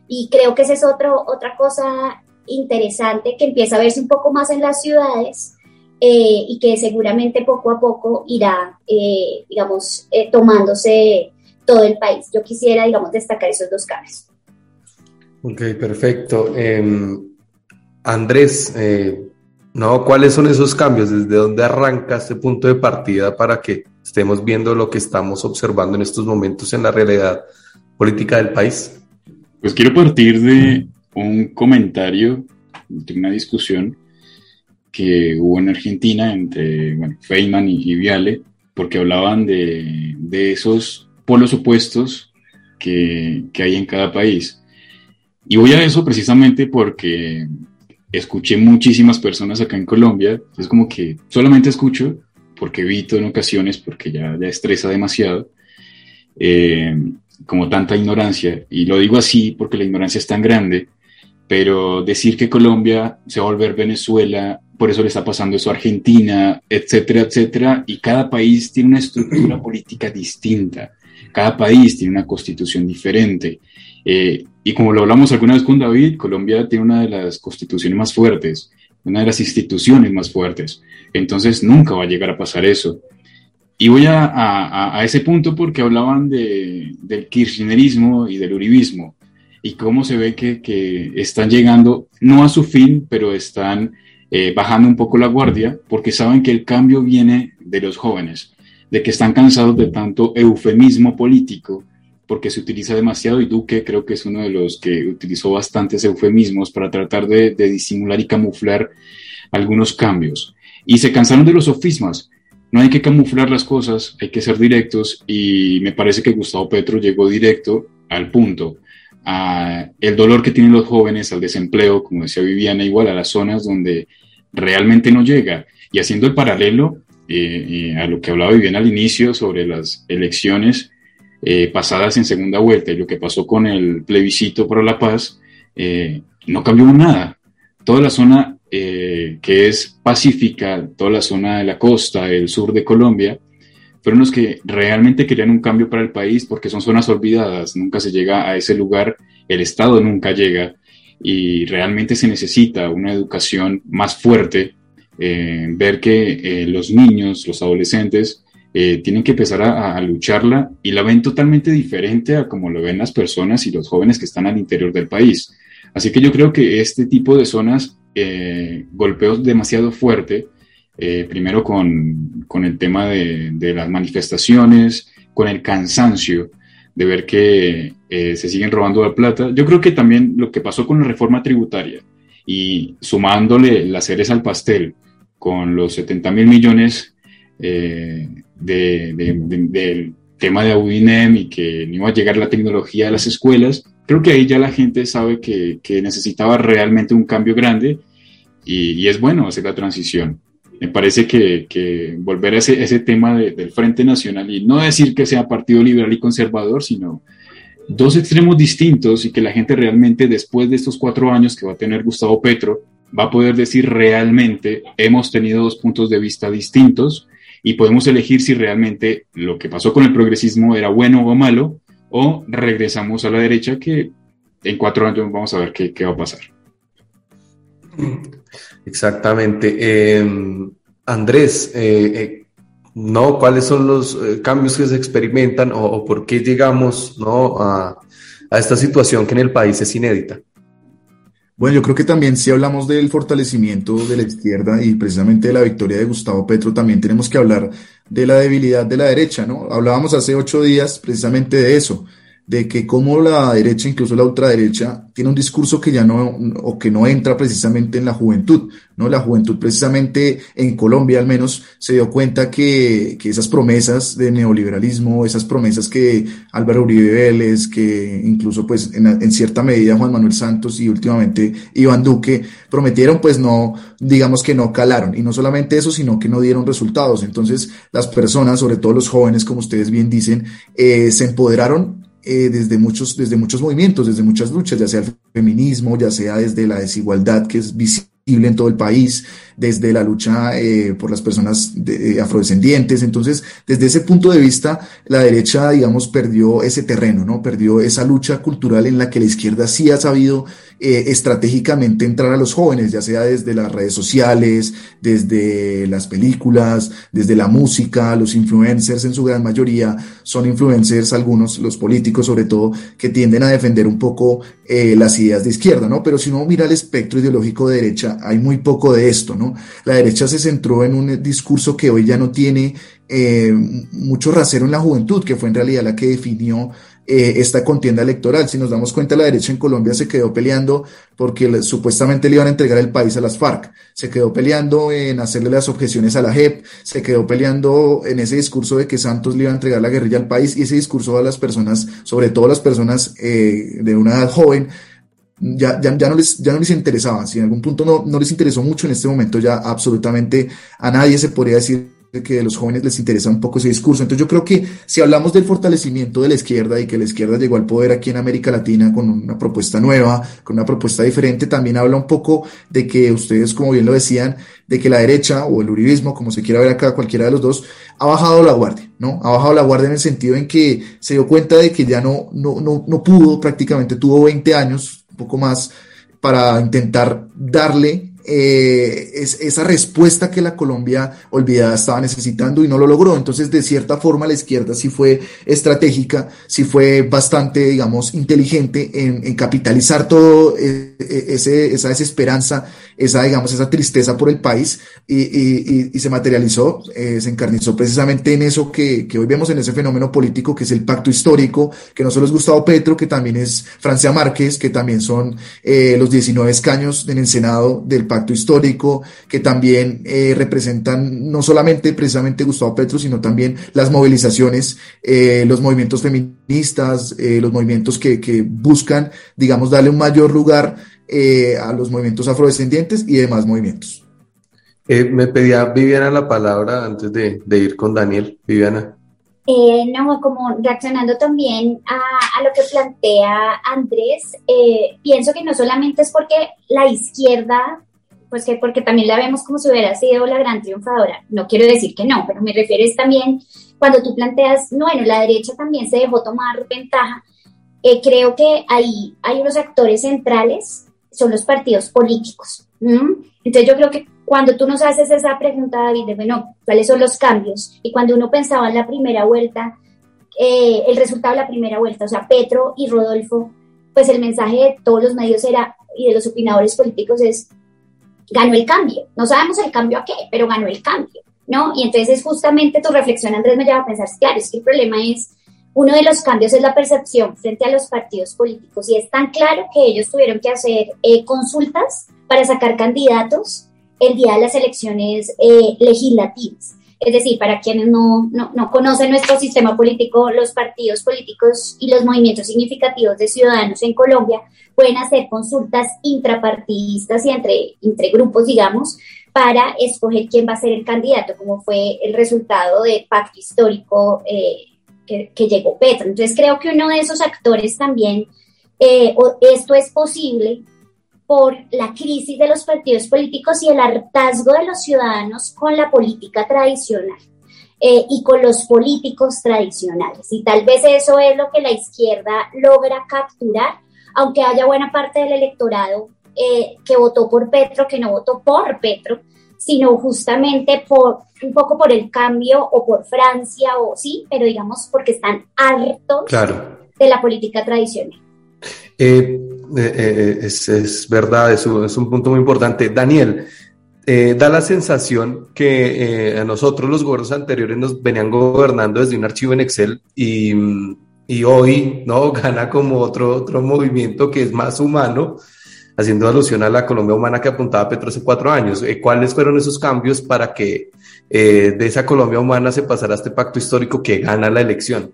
Y creo que esa es otro, otra cosa interesante que empieza a verse un poco más en las ciudades eh, y que seguramente poco a poco irá, eh, digamos, eh, tomándose todo el país. Yo quisiera, digamos, destacar esos dos cambios. Ok, perfecto. Em, Andrés, eh, no, ¿cuáles son esos cambios? ¿Desde dónde arranca este punto de partida para que estemos viendo lo que estamos observando en estos momentos en la realidad política del país? Pues quiero partir de un comentario, de una discusión que hubo en Argentina entre bueno, Feynman y, Viale, porque hablaban de, de esos polos opuestos que hay en cada país. Y voy a eso precisamente porque escuché muchísimas personas acá en Colombia, es como que solamente escucho porque evito en ocasiones, porque ya, ya estresa demasiado, eh, como tanta ignorancia, y lo digo así porque la ignorancia es tan grande, pero decir que Colombia se va a volver Venezuela, por eso le está pasando eso a Argentina, etcétera, etcétera, y cada país tiene una estructura política distinta, cada país tiene una constitución diferente, eh, y como lo hablamos alguna vez con David, Colombia tiene una de las constituciones más fuertes, una de las instituciones más fuertes. Entonces nunca va a llegar a pasar eso. Y voy a, a, ese punto porque hablaban de, del kirchnerismo y del uribismo y cómo se ve que, que están llegando, no a su fin, pero están eh, bajando un poco la guardia porque saben que el cambio viene de los jóvenes, de que están cansados de tanto eufemismo político porque se utiliza demasiado y Duque creo que es uno de los que utilizó bastantes eufemismos para tratar de, disimular y camuflar algunos cambios. Y se cansaron de los sofismas. No hay que camuflar las cosas, hay que ser directos y me parece que Gustavo Petro llegó directo al punto. A el dolor que tienen los jóvenes, al desempleo, como decía Viviana, igual a las zonas donde realmente no llega. Y haciendo el paralelo eh, eh, a lo que hablaba Viviana al inicio sobre las elecciones, eh, pasadas en segunda vuelta y lo que pasó con el plebiscito para la paz, eh, no cambió nada. Toda la zona eh, que es pacífica, toda la zona de la costa, el sur de Colombia, fueron los que realmente querían un cambio para el país porque son zonas olvidadas, nunca se llega a ese lugar, el Estado nunca llega y realmente se necesita una educación más fuerte, ver que los niños, los adolescentes, eh, tienen que empezar a, lucharla y la ven totalmente diferente a como lo ven las personas y los jóvenes que están al interior del país. Así que yo creo que este tipo de zonas eh, golpeó demasiado fuerte, eh, primero con, con, el tema de, de, las manifestaciones, con el cansancio de ver que eh, se siguen robando la plata. Yo creo que también lo que pasó con la reforma tributaria y sumándole las cereza al pastel con los 70 mil millones eh, del tema de Audinem y que no iba a llegar la tecnología a las escuelas, creo que ahí ya la gente sabe que, necesitaba realmente un cambio grande y, es bueno hacer la transición. Me parece que, volver a ese, ese tema del Frente Nacional y no decir que sea partido liberal y conservador, sino dos extremos distintos y que la gente realmente después de estos cuatro años que va a tener Gustavo Petro va a poder decir realmente hemos tenido dos puntos de vista distintos y podemos elegir si realmente lo que pasó con el progresismo era bueno o malo, o regresamos a la derecha que en cuatro años vamos a ver qué, qué va a pasar. Exactamente. Em, Andrés, eh, eh, ¿no? ¿Cuáles son los eh, cambios que se experimentan o, por qué llegamos ¿no? a, a esta situación que en el país es inédita? Bueno, yo creo que también si hablamos del fortalecimiento de la izquierda y precisamente de la victoria de Gustavo Petro, también tenemos que hablar de la debilidad de la derecha, ¿no? Hablábamos hace ocho días precisamente de eso, de que como la derecha, incluso la ultraderecha, tiene un discurso que ya no, o que no entra precisamente en la juventud, ¿no? La juventud precisamente en Colombia al menos se dio cuenta que, que esas promesas de neoliberalismo, esas promesas que Álvaro Uribe Vélez, que incluso pues en, cierta medida Juan Manuel Santos y últimamente Iván Duque prometieron, pues no, digamos que no calaron. Y no solamente eso, sino que no dieron resultados. Entonces las personas, sobre todo los jóvenes, como ustedes bien dicen, eh, se empoderaron eh, desde, muchos, desde muchos movimientos, desde muchas luchas, ya sea el feminismo, ya sea desde la desigualdad que es visible en todo el país, desde la lucha eh, por las personas de, afrodescendientes. Entonces, desde ese punto de vista, la derecha, digamos, perdió ese terreno, ¿no? Perdió esa lucha cultural en la que la izquierda sí ha sabido eh, estratégicamente entrar a los jóvenes, ya sea desde las redes sociales, desde las películas, desde la música, los influencers en su gran mayoría son influencers, algunos, los políticos sobre todo, que tienden a defender un poco eh, las ideas de izquierda, ¿no? Pero si uno mira el espectro ideológico de derecha, hay muy poco de esto, ¿no? La derecha se centró en un discurso que hoy ya no tiene eh, mucho rasero en la juventud, que fue en realidad la que definió eh, esta contienda electoral. Si nos damos cuenta, la derecha en Colombia se quedó peleando porque supuestamente le iban a entregar el país a las FARC, se quedó peleando en hacerle las objeciones a la JEP, se quedó peleando en ese discurso de que Santos le iba a entregar la guerrilla al país y ese discurso a las personas, sobre todo las personas eh, de una edad joven, ya, ya, ya, no les, ya no les interesaba, si en algún punto no, no les interesó mucho en este momento, ya absolutamente a nadie se podría decir que a los jóvenes les interesa un poco ese discurso. Entonces yo creo que si hablamos del fortalecimiento de la izquierda y que la izquierda llegó al poder aquí en América Latina con una propuesta nueva, con una propuesta diferente, también habla un poco de que ustedes, como bien lo decían, de que la derecha o el uribismo, como se quiera ver acá, cualquiera de los dos, ha bajado la guardia, ¿no? Ha bajado la guardia en el sentido en que se dio cuenta de que ya no, no, no, no pudo, prácticamente tuvo 20 años, un poco más, para intentar darle eh, es, esa respuesta que la Colombia olvidada estaba necesitando y no lo logró. Entonces, de cierta forma, la izquierda sí fue estratégica, sí fue bastante, digamos, inteligente en, capitalizar todo eh, eh, ese, esa desesperanza, esa, digamos, esa tristeza por el país y, y, y se materializó, se encarnizó precisamente en eso que, que, hoy vemos en ese fenómeno político que es el pacto histórico, que no solo es Gustavo Petro, que también es Francia Márquez, que también son los 19 escaños en el Senado del pacto histórico, que también eh, representan no solamente precisamente Gustavo Petro, sino también las movilizaciones, eh, los movimientos feministas, eh, los movimientos que, que, buscan, digamos, darle un mayor lugar a los movimientos afrodescendientes y demás movimientos. me pedía Viviana la palabra antes de, de ir con Daniel. Viviana. Eh, no, como reaccionando también a, a lo que plantea Andrés, eh, pienso que no solamente es porque la izquierda pues que porque también la vemos como si hubiera sido la gran triunfadora. No quiero decir que no, pero me refiero es también cuando tú planteas, no, bueno, la derecha también se dejó tomar ventaja. Eh, creo que ahí hay unos actores centrales, son los partidos políticos. Entonces yo creo que cuando tú nos haces esa pregunta, David, de, bueno, ¿cuáles son los cambios? Y cuando uno pensaba en la primera vuelta, eh, el resultado de la primera vuelta, o sea, Petro y Rodolfo, pues el mensaje de todos los medios era, y de los opinadores políticos es, ganó el cambio. No sabemos el cambio a qué, pero ganó el cambio, ¿no? Y entonces justamente tu reflexión, Andrés, me lleva a pensar, claro, es que el problema es, uno de los cambios es la percepción frente a los partidos políticos y es tan claro que ellos tuvieron que hacer eh, consultas para sacar candidatos el día de las elecciones eh, legislativas. Es decir, para quienes no, no, no, conocen nuestro sistema político, los partidos políticos y los movimientos significativos de ciudadanos en Colombia pueden hacer consultas intrapartidistas y entre, entre grupos, digamos, para escoger quién va a ser el candidato, como fue el resultado del pacto histórico eh, que, llegó Petro. Entonces creo que uno de esos actores también, eh, esto es posible por la crisis de los partidos políticos y el hartazgo de los ciudadanos con la política tradicional eh, y con los políticos tradicionales. Y tal vez eso es lo que la izquierda logra capturar, aunque haya buena parte del electorado eh, que votó por Petro, que no votó por Petro, sino justamente por un poco por el cambio o por Francia o sí, pero digamos porque están hartos de la política tradicional. Eh, eh, eh, es, verdad, es un, es un, punto muy importante. Daniel, da la sensación que a nosotros los gobiernos anteriores nos venían gobernando desde un archivo en Excel y, y hoy no gana como otro, otro movimiento que es más humano, haciendo alusión a la Colombia humana que apuntaba Petro hace cuatro años. Eh, ¿Cuáles fueron esos cambios para que eh, de esa Colombia humana se pasara a este pacto histórico que gana la elección?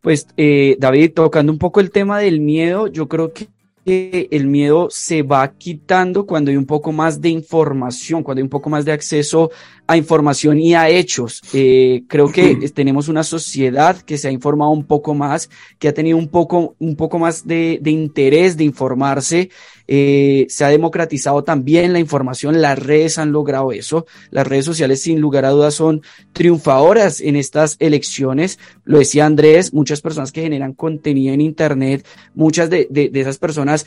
Pues eh, David, tocando un poco el tema del miedo, yo creo que el miedo se va quitando cuando hay un poco más de información, cuando hay un poco más de acceso a información y a hechos. Eh, creo que tenemos una sociedad que se ha informado un poco más, que ha tenido un poco, un poco más de, de interés de informarse. Eh, se ha democratizado también la información, las redes han logrado eso. Las redes sociales, sin lugar a dudas, son triunfadoras en estas elecciones. Lo decía Andrés, muchas personas que generan contenido en Internet, muchas de, de, de esas personas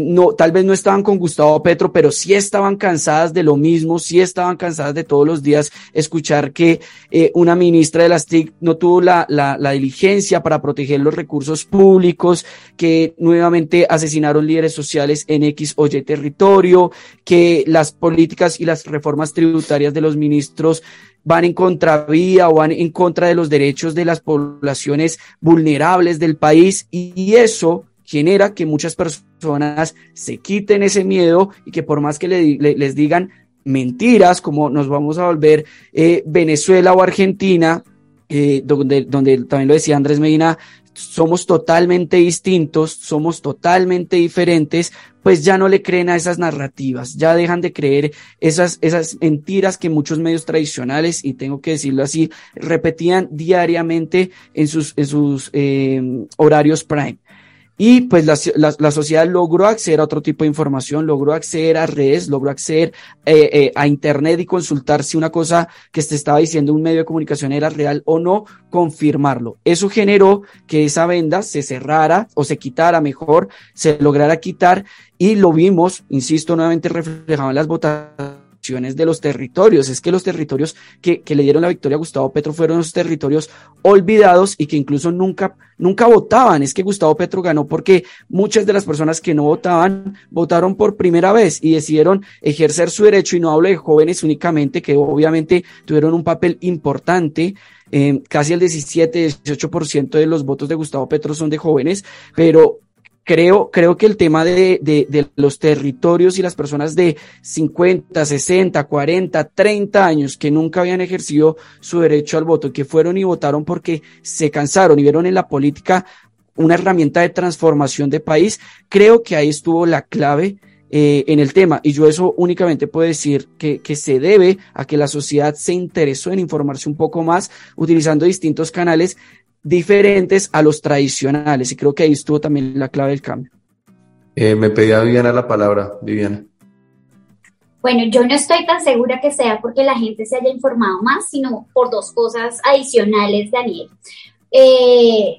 no, tal vez no estaban con Gustavo Petro, pero sí estaban cansadas de lo mismo, sí estaban cansadas de todos los días escuchar que eh, una ministra de las TIC no tuvo la, la, la, diligencia para proteger los recursos públicos, que nuevamente asesinaron líderes sociales en X o Y territorio, que las políticas y las reformas tributarias de los ministros van en contravía o van en contra de los derechos de las poblaciones vulnerables del país y eso genera que muchas personas se quiten ese miedo y que por más que le, le, les digan mentiras, como nos vamos a volver eh, Venezuela o Argentina, eh, donde, donde también lo decía Andrés Medina, somos totalmente distintos, somos totalmente diferentes, pues ya no le creen a esas narrativas, ya dejan de creer esas, esas mentiras que muchos medios tradicionales, y tengo que decirlo así, repetían diariamente en sus, en sus eh, horarios prime. Y pues la, la, la, sociedad logró acceder a otro tipo de información, logró acceder a redes, logró acceder eh, eh, a Internet y consultar si una cosa que se estaba diciendo un medio de comunicación era real o no, confirmarlo. Eso generó que esa venda se cerrara o se quitara mejor, se lograra quitar y lo vimos, insisto, nuevamente reflejado en las votaciones de los territorios. Es que los territorios que, que, le dieron la victoria a Gustavo Petro fueron los territorios olvidados y que incluso nunca, nunca votaban. Es que Gustavo Petro ganó porque muchas de las personas que no votaban votaron por primera vez y decidieron ejercer su derecho. Y no hablo de jóvenes únicamente, que obviamente tuvieron un papel importante. Eh, casi el 17-18% de los votos de Gustavo Petro son de jóvenes, pero creo, creo que el tema de, de, de, los territorios y las personas de 50, 60, 40, 30 años que nunca habían ejercido su derecho al voto, que fueron y votaron porque se cansaron y vieron en la política una herramienta de transformación de país, creo que ahí estuvo la clave eh, en el tema. Y yo eso únicamente puedo decir que, que se debe a que la sociedad se interesó en informarse un poco más utilizando distintos canales diferentes a los tradicionales y creo que ahí estuvo también la clave del cambio. Eh, me pedía Viviana la palabra, Viviana. Bueno, yo no estoy tan segura que sea porque la gente se haya informado más, sino por dos cosas adicionales, Daniel. Eh,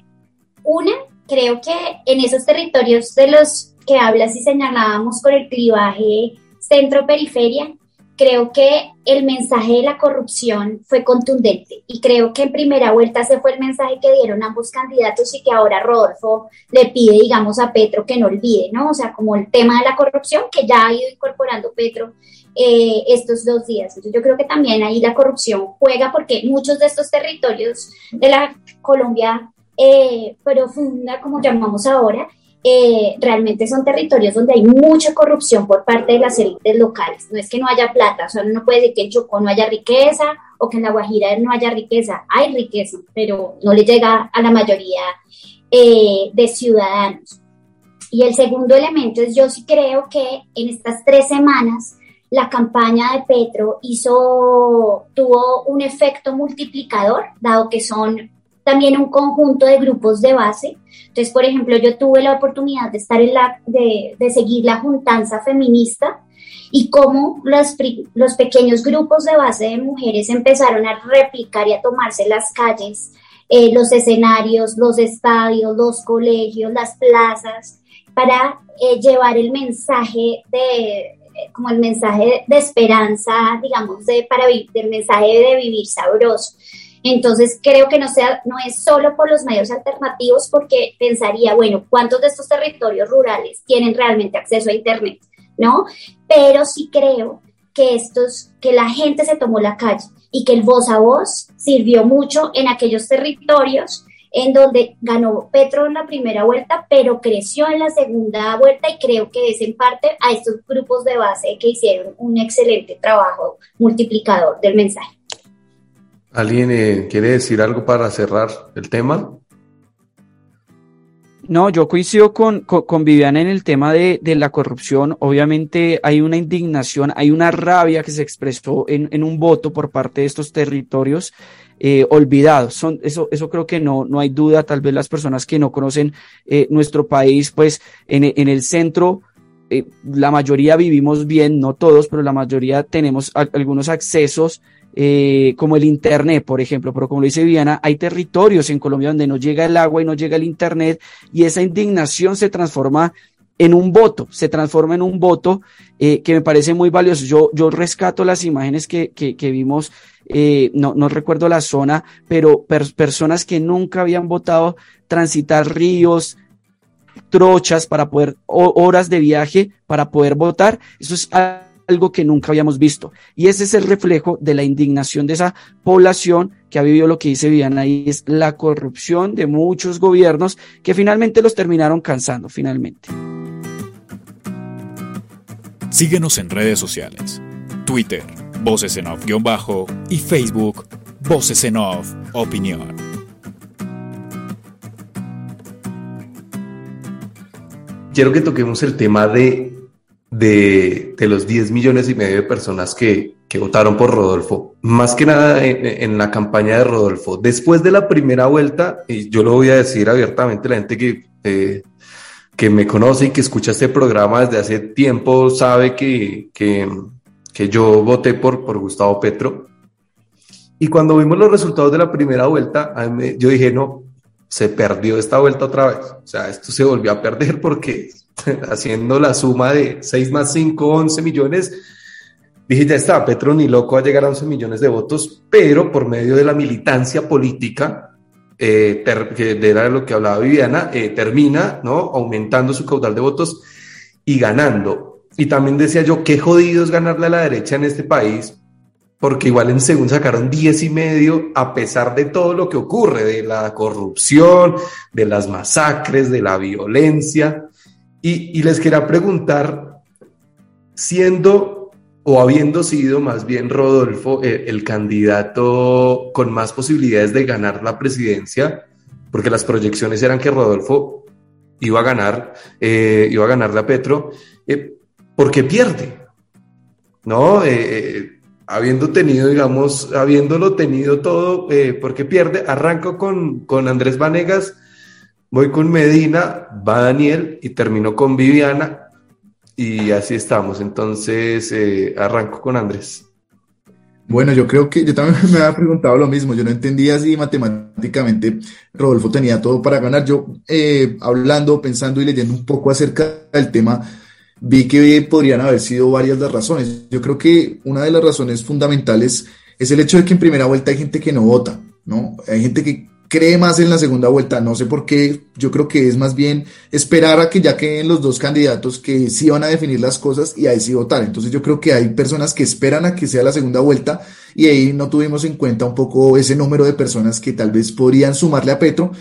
una, creo que en esos territorios de los que hablas y señalábamos con el clivaje centro-periferia, creo que el mensaje de la corrupción fue contundente y creo que en primera vuelta ese fue el mensaje que dieron ambos candidatos y que ahora Rodolfo le pide, digamos, a Petro que no olvide, ¿no? O sea, como el tema de la corrupción que ya ha ido incorporando Petro eh, estos dos días. Entonces yo creo que también ahí la corrupción juega porque muchos de estos territorios de la Colombia eh, profunda, como llamamos ahora, eh, realmente son territorios donde hay mucha corrupción por parte de las élites locales. No es que no haya plata, o sea, no puede decir que en Chocó no haya riqueza o que en La Guajira no haya riqueza. Hay riqueza, pero no le llega a la mayoría eh, de ciudadanos. Y el segundo elemento es, yo sí creo que en estas tres semanas la campaña de Petro hizo, tuvo un efecto multiplicador, dado que son también un conjunto de grupos de base. Entonces, por ejemplo, yo tuve la oportunidad de estar en la, de, de seguir la juntanza feminista y cómo los, los pequeños grupos de base de mujeres empezaron a replicar y a tomarse las calles, eh, los escenarios, los estadios, los colegios, las plazas, para eh, llevar el mensaje de, eh, como el mensaje de esperanza, digamos, de, para, del mensaje de vivir sabroso. Entonces, creo que no, es solo por los medios alternativos, porque pensaría, bueno, ¿cuántos de estos territorios rurales tienen realmente acceso a Internet? ¿No? Pero sí creo que estos, que la gente se tomó la calle y que el voz a voz sirvió mucho en aquellos territorios en donde ganó Petro en la primera vuelta, pero creció en la segunda vuelta y creo que es en parte a estos grupos de base que hicieron un excelente trabajo multiplicador del mensaje. ¿Alguien eh, quiere decir algo para cerrar el tema? No, yo coincido con, con, Viviana en el tema de, de, la corrupción. Obviamente hay una indignación, hay una rabia que se expresó en, en un voto por parte de estos territorios eh, olvidados. Eso, eso creo que no, no hay duda. Tal vez las personas que no conocen eh, nuestro país, pues en, en el centro, la mayoría vivimos bien, no todos, pero la mayoría tenemos algunos accesos eh, como el Internet, por ejemplo, pero como lo dice Viviana, hay territorios en Colombia donde no llega el agua y no llega el Internet y esa indignación se transforma en un voto, se transforma en un voto eh, que me parece muy valioso. Yo, yo rescato las imágenes que, que, que vimos, eh, no, no recuerdo la zona, pero personas que nunca habían votado, transitar ríos, trochas para poder, horas de viaje para poder votar. Eso es algo que nunca habíamos visto. Y ese es el reflejo de la indignación de esa población que ha vivido lo que dice Viviana y es la corrupción de muchos gobiernos que finalmente los terminaron cansando, finalmente. Síguenos en redes sociales. Twitter, Voces en Off-Bajo y Facebook, Voces en Off Opinión. Quiero que toquemos el tema de de, los 10 millones y medio de personas que, votaron por Rodolfo, más que nada en, la campaña de Rodolfo. Después de la primera vuelta, y yo lo voy a decir abiertamente, la gente que, que me conoce y que escucha este programa desde hace tiempo sabe que, que, yo voté por, por Gustavo Petro. Y cuando vimos los resultados de la primera vuelta, yo dije, no, se perdió esta vuelta otra vez. O sea, esto se volvió a perder porque haciendo la suma de 6 más 5, 11 millones, dije, ya está, Petro ni loco a llegar a 11 millones de votos, pero por medio de la militancia política, eh, que era lo que hablaba Viviana, eh, termina ¿no? aumentando su caudal de votos y ganando. Y también decía yo, qué jodido es ganarle a la derecha en este país, porque igual en segundo sacaron 10 y medio, a pesar de todo lo que ocurre, de la corrupción, de las masacres, de la violencia. Y, les quería preguntar, siendo o habiendo sido más bien Rodolfo eh, el, candidato con más posibilidades de ganar la presidencia, porque las proyecciones eran que Rodolfo iba a ganar, eh, iba a ganarle a Petro, eh, porque pierde, ¿no? Habiendo tenido, digamos, habiéndolo tenido todo, porque pierde, arranco con, con Andrés Vanegas Voy con Medina, va Daniel y termino con Viviana y así estamos. Entonces eh, arranco con Andrés. Bueno, yo creo que yo también me había preguntado lo mismo. Yo no entendía si matemáticamente Rodolfo tenía todo para ganar. Yo, eh, hablando, pensando y leyendo un poco acerca del tema, vi que podrían haber sido varias las razones. Yo creo que una de las razones fundamentales es el hecho de que en primera vuelta hay gente que no vota, ¿no? Hay gente que cree más en la segunda vuelta. No sé por qué, yo creo que es más bien esperar a que ya queden los dos candidatos que sí van a definir las cosas y ahí sí votar. Entonces yo creo que hay personas que esperan a que sea la segunda vuelta y ahí no tuvimos en cuenta un poco ese número de personas que tal vez podrían sumarle a Petro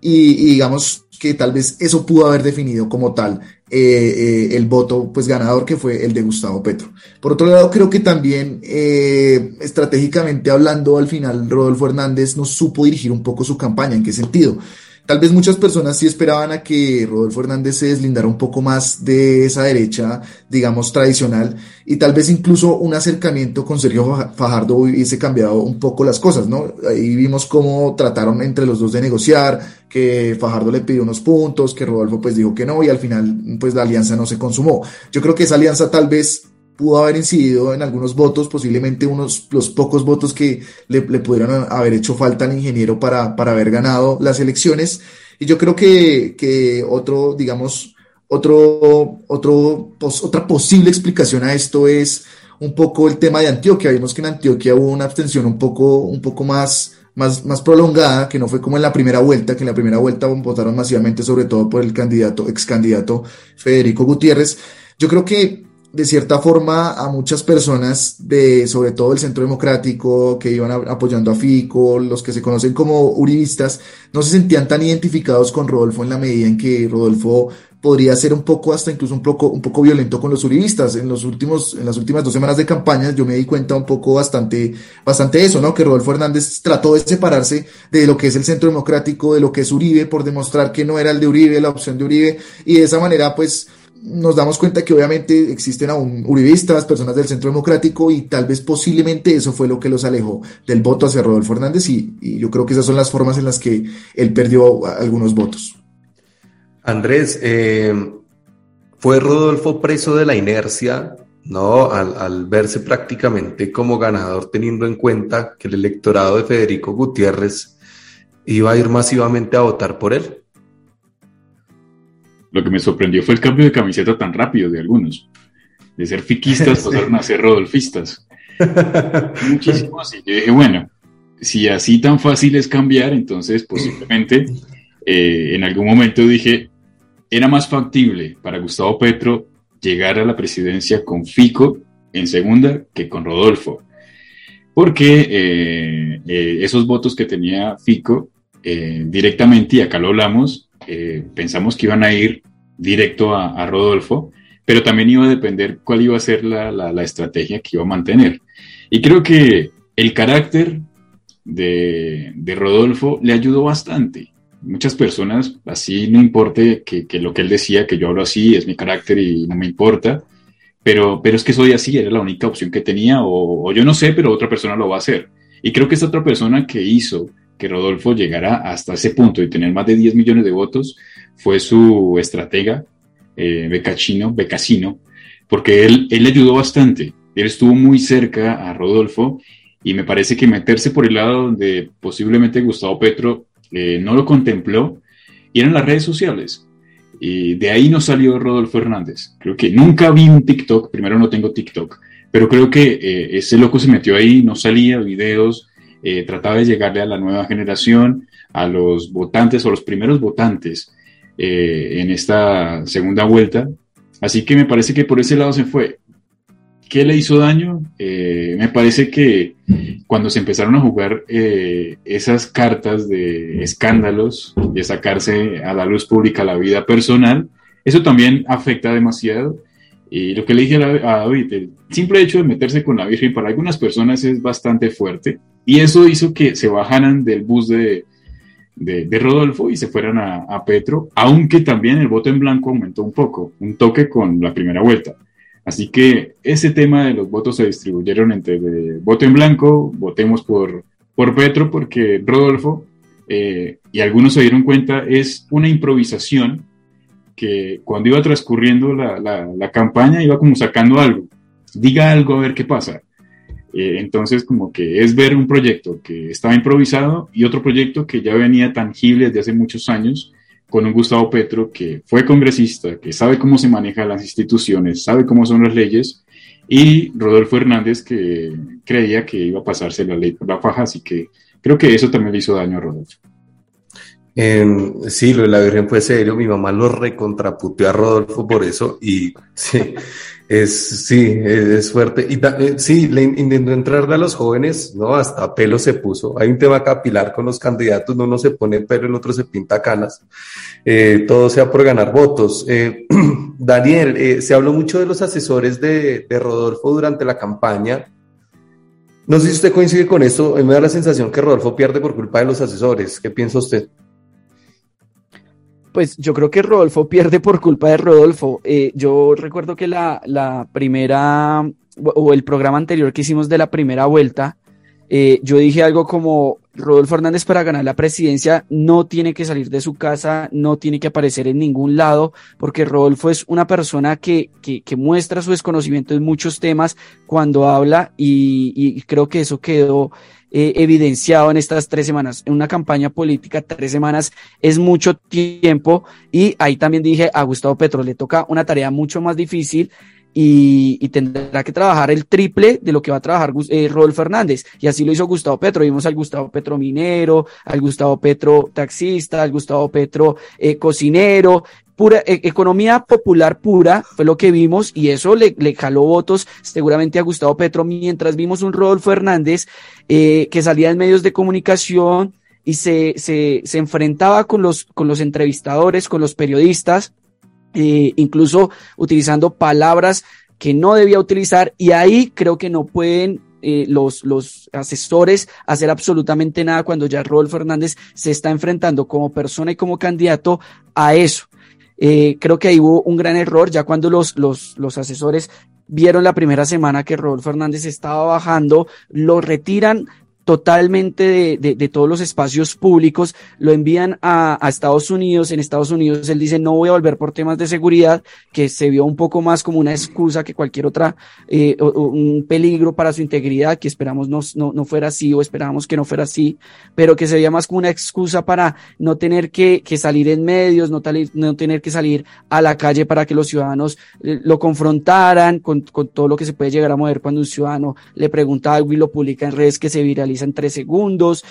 y, digamos que tal vez eso pudo haber definido como tal eh, eh, el voto pues ganador que fue el de Gustavo Petro. Por otro lado, creo que también eh, estratégicamente hablando, al final Rodolfo Hernández no supo dirigir un poco su campaña. ¿En qué sentido? Tal vez muchas personas sí esperaban a que Rodolfo Hernández se deslindara un poco más de esa derecha, digamos, tradicional, y tal vez incluso un acercamiento con Sergio Fajardo hubiese cambiado un poco las cosas, ¿no? Ahí vimos cómo trataron entre los dos de negociar, que Fajardo le pidió unos puntos, que Rodolfo pues dijo que no, y al final pues la alianza no se consumó. Yo creo que esa alianza tal vez pudo haber incidido en algunos votos, posiblemente unos, los pocos votos que le, pudieran haber hecho falta al ingeniero para, para haber ganado las elecciones. Y yo creo que, que otro, digamos, otro, otro, otra posible explicación a esto es un poco el tema de Antioquia. Vimos que en Antioquia hubo una abstención un poco, un poco más, más, más prolongada, que no fue como en la primera vuelta, que en la primera vuelta votaron masivamente, sobre todo por el candidato, ex candidato Federico Gutiérrez. Yo creo que de cierta forma a muchas personas de, sobre todo el Centro Democrático, que iban apoyando a Fico, los que se conocen como uribistas, no se sentían tan identificados con Rodolfo en la medida en que Rodolfo podría ser un poco, hasta incluso un poco, un poco violento con los uribistas. En los últimos, en las últimas dos semanas de campaña, yo me di cuenta un poco bastante, bastante eso, ¿no? Que Rodolfo Hernández trató de separarse de lo que es el Centro Democrático, de lo que es Uribe, por demostrar que no era el de Uribe, la opción de Uribe, y de esa manera, pues, nos damos cuenta que obviamente existen aún uribistas, personas del centro democrático y tal vez posiblemente eso fue lo que los alejó del voto hacia Rodolfo Hernández y, yo creo que esas son las formas en las que él perdió algunos votos. Andrés, eh, ¿fue Rodolfo preso de la inercia, no? Al, al verse prácticamente como ganador teniendo en cuenta que el electorado de Federico Gutiérrez iba a ir masivamente a votar por él. Lo que me sorprendió fue el cambio de camiseta tan rápido de algunos. De ser fiquistas pasaron a ser rodolfistas. Muchísimo así. Yo dije, bueno, si así tan fácil es cambiar, entonces posiblemente eh, en algún momento dije, era más factible para Gustavo Petro llegar a la presidencia con Fico en segunda que con Rodolfo. Porque eh, eh, esos votos que tenía Fico directamente, y acá lo hablamos, eh, pensamos que iban a ir directo a, Rodolfo, pero también iba a depender cuál iba a ser la, estrategia que iba a mantener. Y creo que el carácter de, Rodolfo le ayudó bastante. Muchas personas, así no importe que, lo que él decía, que yo hablo así, es mi carácter y no me importa, pero, pero es que soy así, era la única opción que tenía, o, o yo no sé, pero otra persona lo va a hacer. Y creo que esa otra persona que hizo que Rodolfo llegara hasta ese punto y tener más de 10 millones de votos fue su estratega, eh, Becachino, Becasino, porque él, él ayudó bastante. Él estuvo muy cerca a Rodolfo y me parece que meterse por el lado donde posiblemente Gustavo Petro eh, no lo contempló y eran las redes sociales. Y de ahí no salió Rodolfo Hernández. Creo que nunca vi un TikTok, primero no tengo TikTok, pero creo que eh, ese loco se metió ahí, no salía videos, eh, trataba de llegarle a la nueva generación, a los votantes o los primeros votantes eh, en esta segunda vuelta. Así que me parece que por ese lado se fue. ¿Qué le hizo daño? Eh, me parece que cuando se empezaron a jugar esas cartas de escándalos, de sacarse a la luz pública la vida personal, eso también afecta demasiado. Y lo que le dije a David, el simple hecho de meterse con la Virgen para algunas personas es bastante fuerte. Y eso hizo que se bajaran del bus de, de, Rodolfo y se fueran a, Petro, aunque también el voto en blanco aumentó un poco, un toque con la primera vuelta. Así que ese tema de los votos se distribuyeron entre voto en blanco, votemos por, por Petro, porque Rodolfo, eh, y algunos se dieron cuenta, es una improvisación que cuando iba transcurriendo la, la, la campaña iba como sacando algo. Diga algo a ver qué pasa eh, entonces, como que es ver un proyecto que estaba improvisado y otro proyecto que ya venía tangible desde hace muchos años con un Gustavo Petro que fue congresista, que sabe cómo se manejan las instituciones, sabe cómo son las leyes, y Rodolfo Hernández que creía que iba a pasarse la ley por la faja, así que creo que eso también le hizo daño a Rodolfo. Sí, lo de la Virgen fue serio, mi mamá lo recontraputeó a Rodolfo por eso y sí, es, sí, es fuerte. Y eh, sí, le intentó entrar a los jóvenes, ¿no? Hasta pelo se puso. Hay un tema capilar con los candidatos, uno se pone pelo, el otro se pinta canas. Eh, todo sea por ganar votos. Eh, Daniel, se habló mucho de los asesores de, Rodolfo durante la campaña. No sé si usted coincide con esto. me da la sensación que Rodolfo pierde por culpa de los asesores. ¿Qué piensa usted? Pues yo creo que Rodolfo pierde por culpa de Rodolfo. Eh, yo recuerdo que la, la, primera o el programa anterior que hicimos de la primera vuelta, eh, yo dije algo como Rodolfo Hernández para ganar la presidencia no tiene que salir de su casa, no tiene que aparecer en ningún lado, porque Rodolfo es una persona que, que, que muestra su desconocimiento en muchos temas cuando habla y, y creo que eso quedó evidenciado en estas tres semanas. En una campaña política, tres semanas es mucho tiempo y ahí también dije a Gustavo Petro le toca una tarea mucho más difícil y, tendrá que trabajar el triple de lo que va a trabajar eh, Rodolfo Fernández. Y así lo hizo Gustavo Petro. Vimos al Gustavo Petro minero, al Gustavo Petro taxista, al Gustavo Petro eh, cocinero, pura e, economía popular pura, fue lo que vimos y eso le, le jaló votos seguramente a Gustavo Petro, mientras vimos un Rodolfo Hernández eh, que salía en medios de comunicación y se, se, se enfrentaba con los, con los entrevistadores, con los periodistas, eh, incluso utilizando palabras que no debía utilizar y ahí creo que no pueden eh, los, los asesores hacer absolutamente nada cuando ya Rodolfo Fernández se está enfrentando como persona y como candidato a eso. Eh, creo que ahí hubo un gran error ya cuando los, los, los asesores vieron la primera semana que Rodolfo Fernández estaba bajando, lo retiran totalmente de, de, todos los espacios públicos, lo envían a, a, Estados Unidos, en Estados Unidos él dice no voy a volver por temas de seguridad, que se vio un poco más como una excusa que cualquier otra, eh, un peligro para su integridad, que esperamos no, no, no, fuera así o esperábamos que no fuera así, pero que se veía más como una excusa para no tener que, que salir en medios, no, no tener que salir a la calle para que los ciudadanos eh, lo confrontaran con, con todo lo que se puede llegar a mover cuando un ciudadano le pregunta algo y lo publica en redes que se viraliza en tres segundos,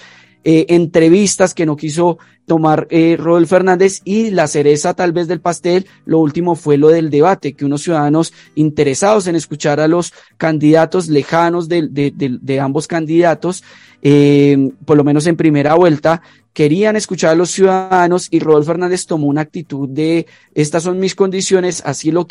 eh, entrevistas que no quiso tomar eh, Rodolfo Fernández y la cereza tal vez del pastel, lo último fue lo del debate, que unos ciudadanos interesados en escuchar a los candidatos lejanos de, de, ambos candidatos, eh, por lo menos en primera vuelta, querían escuchar a los ciudadanos y Rodolfo Fernández tomó una actitud de estas son mis condiciones, así lo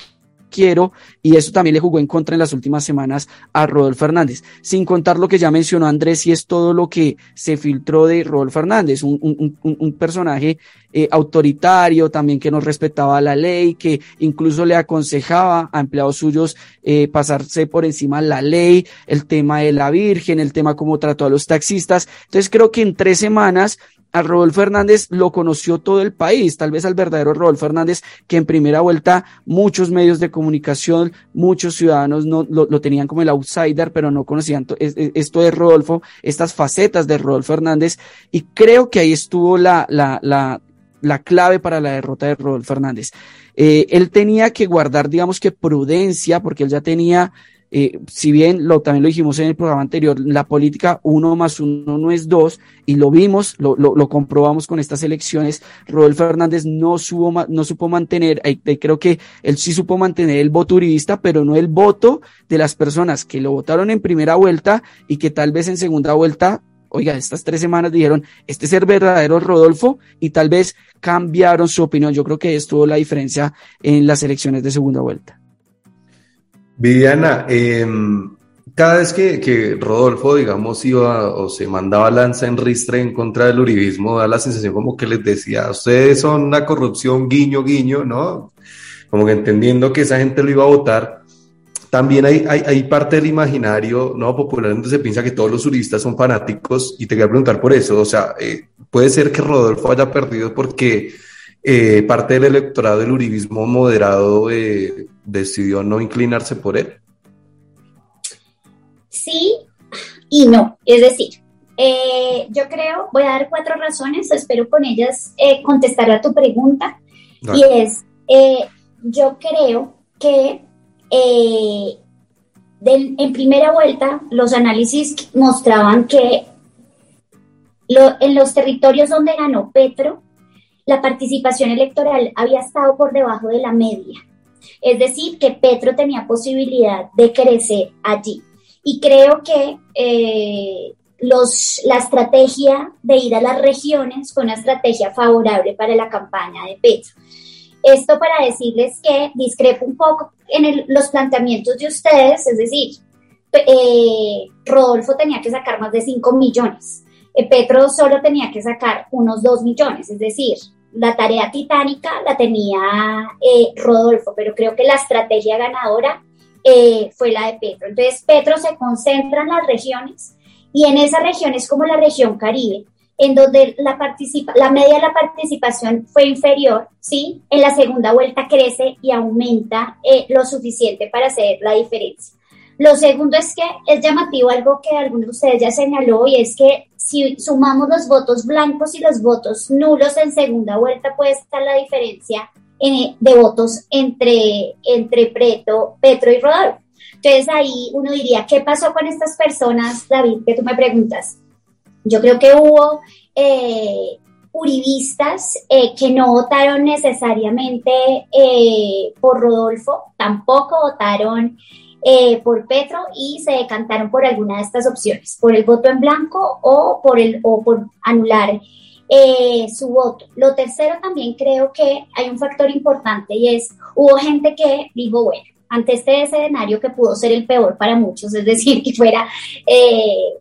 quiero, y eso también le jugó en contra en las últimas semanas a Rodolfo Fernández, sin contar lo que ya mencionó Andrés, y es todo lo que se filtró de Rodolfo Fernández, un, un, un, personaje eh, autoritario, también que no respetaba la ley, que incluso le aconsejaba a empleados suyos eh, pasarse por encima la ley, el tema de la Virgen, el tema cómo trató a los taxistas. Entonces creo que en tres semanas a Rodolfo Fernández lo conoció todo el país, tal vez al verdadero Rodolfo Fernández, que en primera vuelta muchos medios de comunicación, muchos ciudadanos no, lo, tenían como el outsider, pero no conocían esto de Rodolfo, estas facetas de Rodolfo Fernández, y creo que ahí estuvo la, la, la, la clave para la derrota de Rodolfo Fernández. Eh, él tenía que guardar, digamos que prudencia, porque él ya tenía eh, si bien lo, también lo dijimos en el programa anterior, la política uno más uno no es dos, y lo vimos, lo, lo, lo comprobamos con estas elecciones, Rodolfo Fernández no, supo, no supo mantener, creo que él sí supo mantener el voto uribista, pero no el voto de las personas que lo votaron en primera vuelta y que tal vez en segunda vuelta oiga, estas tres semanas dijeron, este es el verdadero Rodolfo, y tal vez cambiaron su opinión. Yo creo que estuvo la diferencia en las elecciones de segunda vuelta. Viviana, em, cada vez que, Rodolfo, digamos, iba o se mandaba lanza en ristre en contra del uribismo, da la sensación como que les decía, ustedes son una corrupción, guiño, guiño, ¿no? Como que entendiendo que esa gente lo iba a votar. También hay parte del imaginario no popular donde se piensa que todos los uribistas son fanáticos y te quería preguntar por eso, o sea, eh, puede ser que Rodolfo haya perdido porque eh, parte del electorado del uribismo moderado eh, decidió no inclinarse por él. Sí y no. Es decir, eh, yo creo, voy a dar cuatro razones, espero con ellas contestar a tu pregunta. Y es, yo creo que en primera vuelta los análisis mostraban que en los territorios donde ganó Petro, la participación electoral había estado por debajo de la media. Es decir, que Petro tenía posibilidad de crecer allí. Y creo que eh, los, la estrategia de ir a las regiones fue una estrategia favorable para la campaña de Petro. Esto para decirles que discrepo un poco en los planteamientos de ustedes, es decir, eh, Rodolfo tenía que sacar más de 5 millones. Eh, Petro solo tenía que sacar unos 2 millones, es decir, la tarea titánica la tenía eh, Rodolfo, pero creo que la estrategia ganadora eh, fue la de Petro. Entonces, Petro se concentra en las regiones y en esas regiones como la región Caribe, en donde la, media de la participación fue inferior, ¿sí? En la segunda vuelta crece y aumenta lo suficiente para hacer la diferencia. Lo segundo es que es llamativo algo que algunos de ustedes ya señaló y es que si sumamos los votos blancos y los votos nulos en segunda vuelta puede estar la diferencia de votos entre, entre Preto, Petro y Rodolfo. Entonces ahí uno diría, ¿qué pasó con estas personas, David, que tú me preguntas? Yo creo que hubo eh, uribistas eh, que no votaron necesariamente eh, por Rodolfo, tampoco votaron eh, por Petro y se decantaron por alguna de estas opciones, por el voto en blanco o por, el, o por anular su voto. Lo tercero también creo que hay un factor importante y es, hubo gente que dijo, bueno, ante este escenario que pudo ser el peor para muchos, es decir, que fuera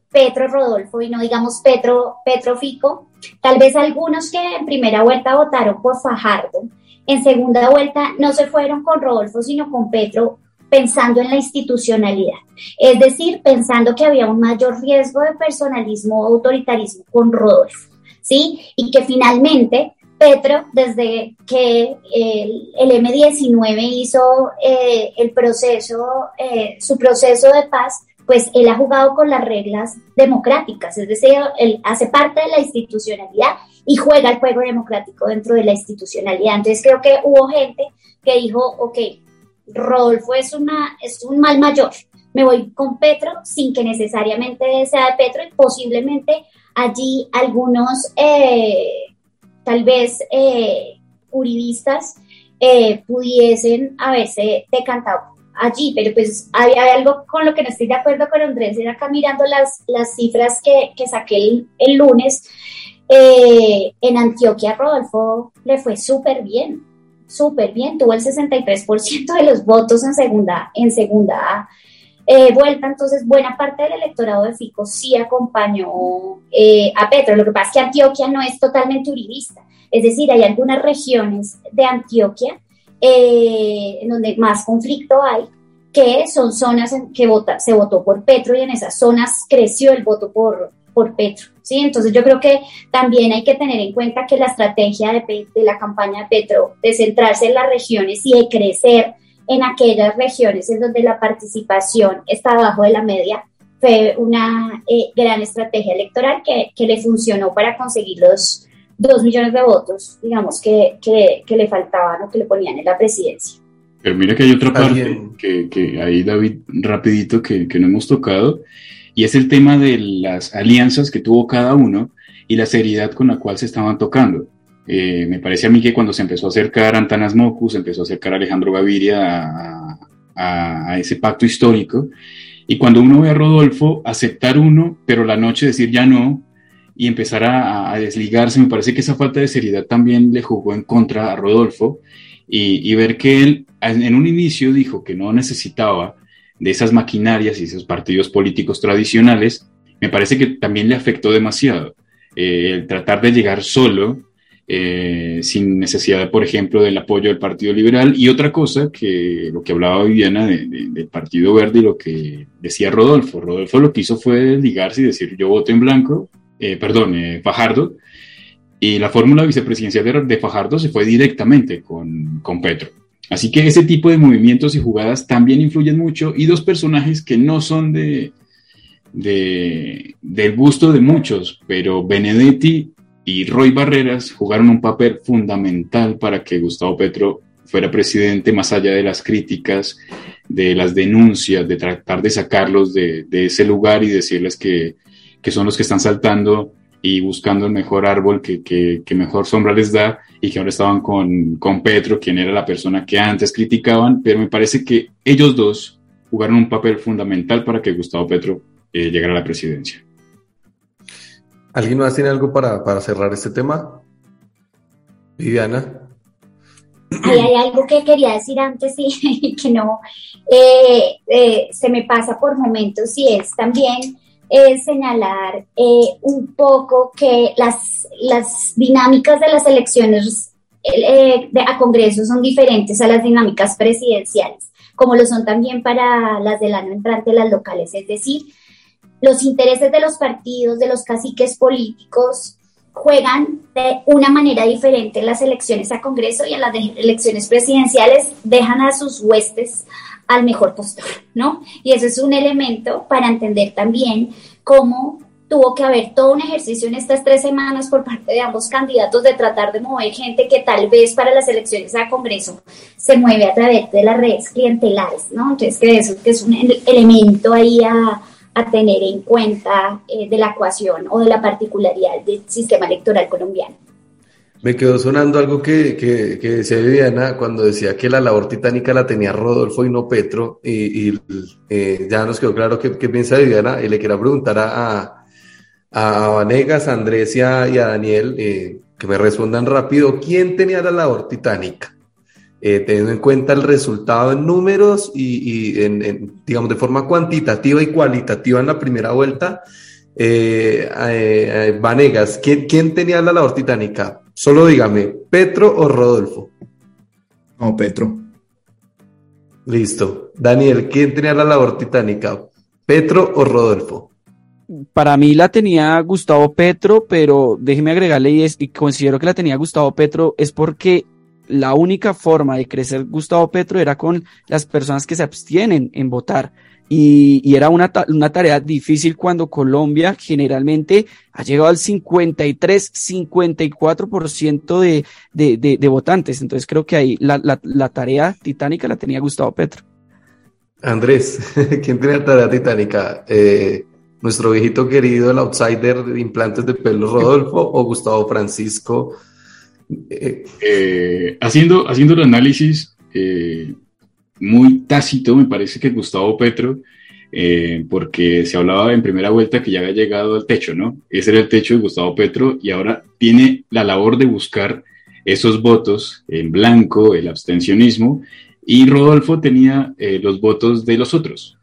Petro Rodolfo y no digamos Petro, Petro Fico, Tal vez algunos que en primera vuelta votaron por Fajardo, en segunda vuelta no se fueron con Rodolfo, sino con Petro, pensando en la institucionalidad. Es decir, pensando que había un mayor riesgo de personalismo o autoritarismo con Rodolfo, ¿sí? Y que finalmente Petro, desde que el, M19 hizo eh, el proceso, eh, su proceso de paz, pues él ha jugado con las reglas democráticas, es decir, él hace parte de la institucionalidad y juega el juego democrático dentro de la institucionalidad. Entonces creo que hubo gente que dijo, ok, Rodolfo es, una, es un mal mayor, me voy con Petro sin que necesariamente sea de Petro y posiblemente allí algunos, eh, tal vez, eh, uribistas eh, pudiesen haberse decantado allí, pero pues hay, algo con lo que no estoy de acuerdo con Andrés, era acá mirando las, cifras que, que saqué el, lunes, eh, en Antioquia Rodolfo le fue súper bien, súper bien, tuvo el 63% de los votos en segunda, en segunda eh, vuelta, entonces buena parte del electorado de Fico sí acompañó eh, a Petro, lo que pasa es que Antioquia no es totalmente uribista, es decir, hay algunas regiones de Antioquia eh, en donde más conflicto hay, que son zonas en que vota, se votó por Petro y en esas zonas creció el voto por, por Petro. ¿sí? Entonces yo creo que también hay que tener en cuenta que la estrategia de, de la campaña de Petro de centrarse en las regiones y de crecer en aquellas regiones en donde la participación está abajo de la media fue una eh, gran estrategia electoral que, que, le funcionó para conseguir los, dos millones de votos, digamos, que, que, le faltaban o que le ponían en la presidencia. Pero mira que hay otra parte que, que, ahí, David, rapidito, que, que no hemos tocado, y es el tema de las alianzas que tuvo cada uno y la seriedad con la cual se estaban tocando. Eh, me parece a mí que cuando se empezó a acercar Antanas Mocus, empezó a acercar Alejandro Gaviria a, ese pacto histórico, y cuando uno ve a Rodolfo aceptar uno, pero la noche decir ya no, y empezar a, desligarse. Me parece que esa falta de seriedad también le jugó en contra a Rodolfo y, ver que él en un inicio dijo que no necesitaba de esas maquinarias y esos partidos políticos tradicionales, me parece que también le afectó demasiado. Eh, el tratar de llegar solo, eh, sin necesidad, por ejemplo, del apoyo del Partido Liberal. Y otra cosa, que lo que hablaba Viviana del Partido Verde y lo que decía Rodolfo. Rodolfo lo que hizo fue ligarse y decir, yo voto en blanco eh, perdón, eh, Fajardo, y la fórmula vicepresidencial de, Fajardo se fue directamente con, con Petro. Así que ese tipo de movimientos y jugadas también influyen mucho. Y dos personajes que no son de, de, del gusto de muchos, pero Benedetti y Roy Barreras jugaron un papel fundamental para que Gustavo Petro fuera presidente, más allá de las críticas, de las denuncias, de tratar de sacarlos de, de ese lugar y decirles que que son los que están saltando y buscando el mejor árbol que, que, mejor sombra les da y que ahora estaban con, con, Petro, quien era la persona que antes criticaban, pero me parece que ellos dos jugaron un papel fundamental para que Gustavo Petro eh, llegara a la presidencia. ¿Alguien más tiene algo para, para cerrar este tema? Viviana. hay algo que quería decir antes y que no eh, eh, se me pasa por momentos y es también es señalar eh, un poco que las, las dinámicas de las elecciones eh, de, a Congreso son diferentes a las dinámicas presidenciales, como lo son también para las del año entrante, las locales. Es decir, los intereses de los partidos, de los caciques políticos, juegan de una manera diferente en las elecciones a Congreso y en las elecciones presidenciales dejan a sus huestes al mejor postor, ¿no? Y eso es un elemento para entender también cómo tuvo que haber todo un ejercicio en estas tres semanas por parte de ambos candidatos de tratar de mover gente que tal vez para las elecciones a Congreso se mueve a través de las redes clientelares, ¿no? Entonces, que eso que es un elemento ahí a, tener en cuenta eh, de la ecuación o de la particularidad del sistema electoral colombiano. Me quedó sonando algo que, que, decía Viviana cuando decía que la labor titánica la tenía Rodolfo y no Petro, y, eh, ya nos quedó claro qué piensa Viviana, y le quiero preguntar a, a, Vanegas, a Andrés y a, Daniel eh, que me respondan rápido, ¿quién tenía la labor titánica? Eh, teniendo en cuenta el resultado en números y en, digamos, de forma cuantitativa y cualitativa en la primera vuelta, eh, Vanegas, ¿quién, ¿quién tenía la labor titánica? Solo dígame, ¿Petro o Rodolfo? No, Petro. Listo. Daniel, ¿quién tenía la labor titánica? ¿Petro o Rodolfo? Para mí la tenía Gustavo Petro, pero déjeme agregarle y, y considero que la tenía Gustavo Petro es porque la única forma de crecer Gustavo Petro era con las personas que se abstienen en votar. Y, era una, una, tarea difícil cuando Colombia generalmente ha llegado al 53, 54% de, de, de, de votantes. Entonces creo que ahí la, la, la, tarea titánica la tenía Gustavo Petro. Andrés, ¿quién tiene la tarea titánica? Eh, ¿Nuestro viejito querido, el outsider de implantes de pelo Rodolfo o Gustavo Francisco? Eh, eh, haciendo, haciendo el análisis, muy tácito, me parece que Gustavo Petro, eh, porque se hablaba en primera vuelta que ya había llegado al techo, ¿no? Ese era el techo de Gustavo Petro y ahora tiene la labor de buscar esos votos en blanco, el abstencionismo, y Rodolfo tenía eh, los votos de los otros.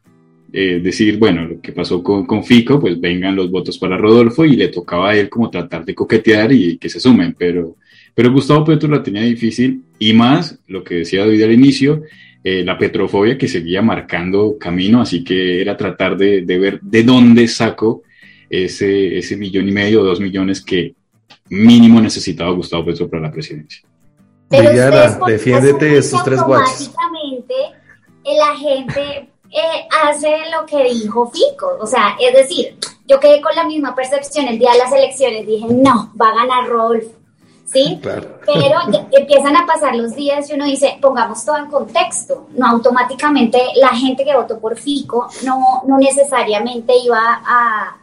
Eh, decir, bueno, lo que pasó con, con, Fico, pues vengan los votos para Rodolfo y le tocaba a él como tratar de coquetear y que se sumen, pero, pero Gustavo Petro la tenía difícil y más, lo que decía David al inicio, eh, la petrofobia que seguía marcando camino, así que era tratar de, ver de dónde saco ese, ese millón y medio o dos millones que mínimo necesitaba Gustavo Petro para la presidencia. Pero defiéndete de esos tres guachos. la gente eh, hace lo que dijo Fico, o sea, es decir, yo quedé con la misma percepción el día de las elecciones, dije, no, va a ganar Rolf ¿sí? Pero empiezan a pasar los días y uno dice, pongamos todo en contexto, no automáticamente la gente que votó por Fico no, no necesariamente iba a,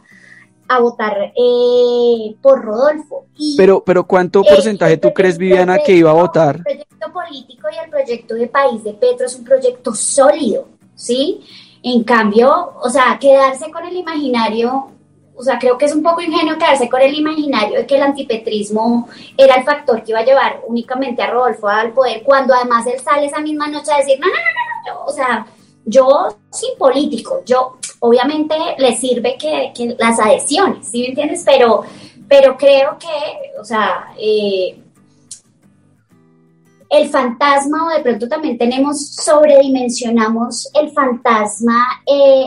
a votar eh, por Rodolfo. pero, pero ¿cuánto porcentaje tú crees, Viviana, que iba a votar? El proyecto político y el proyecto de país de Petro es un proyecto sólido, ¿sí? En cambio, o sea, quedarse con el imaginario o sea, creo que es un poco ingenuo quedarse con el imaginario de que el antipetrismo era el factor que iba a llevar únicamente a Rodolfo al poder, cuando además él sale esa misma noche a decir, no, no, no, no, no, o sea, yo sin político, yo obviamente le sirve que, que las adhesiones, ¿sí me entiendes? Pero, pero creo que, o sea, eh, el fantasma o de pronto también tenemos, sobredimensionamos el fantasma eh,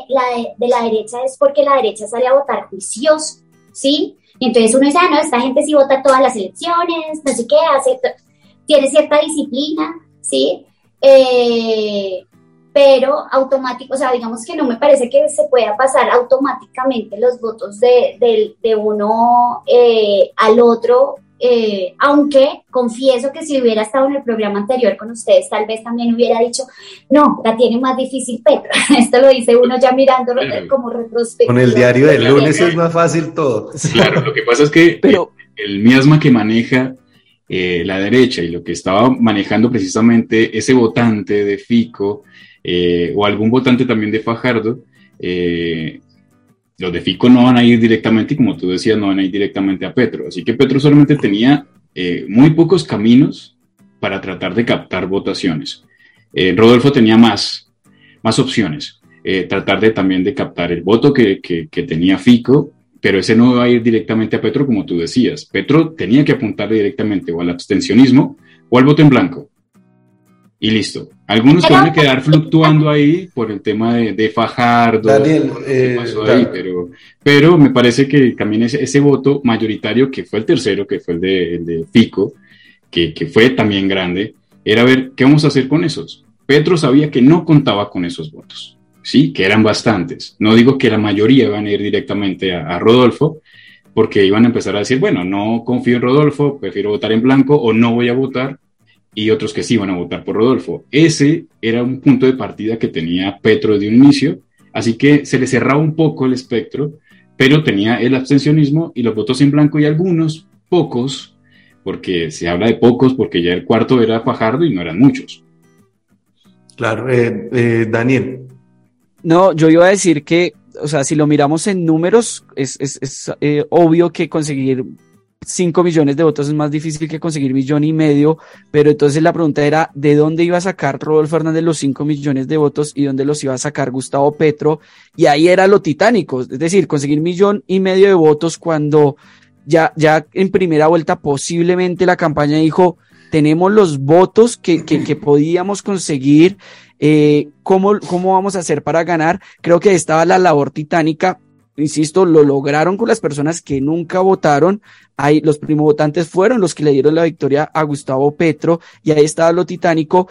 de, la derecha es porque la derecha sale a votar juicioso, ¿sí? Y entonces uno dice, ah, no, esta gente sí vota todas las elecciones, no sé qué, hace, tiene cierta disciplina, ¿sí? Eh, pero automático, o sea, digamos que no me parece que se pueda pasar automáticamente los votos de, de uno eh, al otro eh, aunque confieso que si hubiera estado en el programa anterior con ustedes, tal vez también hubiera dicho, no, la tiene más difícil Petra. Esto lo dice uno ya mirándolo como retrospectiva. Con el diario del lunes es más fácil todo. Claro, lo que pasa es que Pero, el, miasma que maneja eh, la derecha y lo que estaba manejando precisamente ese votante de Fico eh, o algún votante también de Fajardo, eh, los de Fico no van a ir directamente, como tú decías, no van a ir directamente a Petro. Así que Petro solamente tenía eh, muy pocos caminos para tratar de captar votaciones. Eh, Rodolfo tenía más, más opciones. Eh, tratar de también de captar el voto que, que, tenía Fico, pero ese no va a ir directamente a Petro, como tú decías. Petro tenía que apuntar directamente o al abstencionismo o al voto en blanco y listo. Algunos pueden quedar fluctuando ahí por el tema de, de Fajardo, Daniel, eh, pero, pero me parece que también ese, ese, voto mayoritario, que fue el tercero, que fue el de, el de Fico, que, que, fue también grande, era ver qué vamos a hacer con esos. Petro sabía que no contaba con esos votos, sí, que eran bastantes. No digo que la mayoría iban a ir directamente a, a Rodolfo, porque iban a empezar a decir, bueno, no confío en Rodolfo, prefiero votar en blanco o no voy a votar y otros que sí iban a votar por Rodolfo. Ese era un punto de partida que tenía Petro desde un inicio, así que se le cerraba un poco el espectro, pero tenía el abstencionismo y los votos en blanco y algunos, pocos, porque se habla de pocos, porque ya el cuarto era Fajardo y no eran muchos. Claro, eh, eh, Daniel. No, yo iba a decir que, o sea, si lo miramos en números, es, es, eh, obvio que conseguir 5 millones de votos es más difícil que conseguir millón y medio, pero entonces la pregunta era, ¿de dónde iba a sacar Rodolfo Hernández los 5 millones de votos y dónde los iba a sacar Gustavo Petro? Y ahí era lo titánico, es decir, conseguir millón y medio de votos cuando ya, ya en primera vuelta posiblemente la campaña dijo, tenemos los votos que, que, que podíamos conseguir, eh, ¿cómo, ¿cómo vamos a hacer para ganar? Creo que estaba la labor titánica insisto, lo lograron con las personas que nunca votaron. Ahí los primovotantes fueron los que le dieron la victoria a Gustavo Petro y ahí estaba lo titánico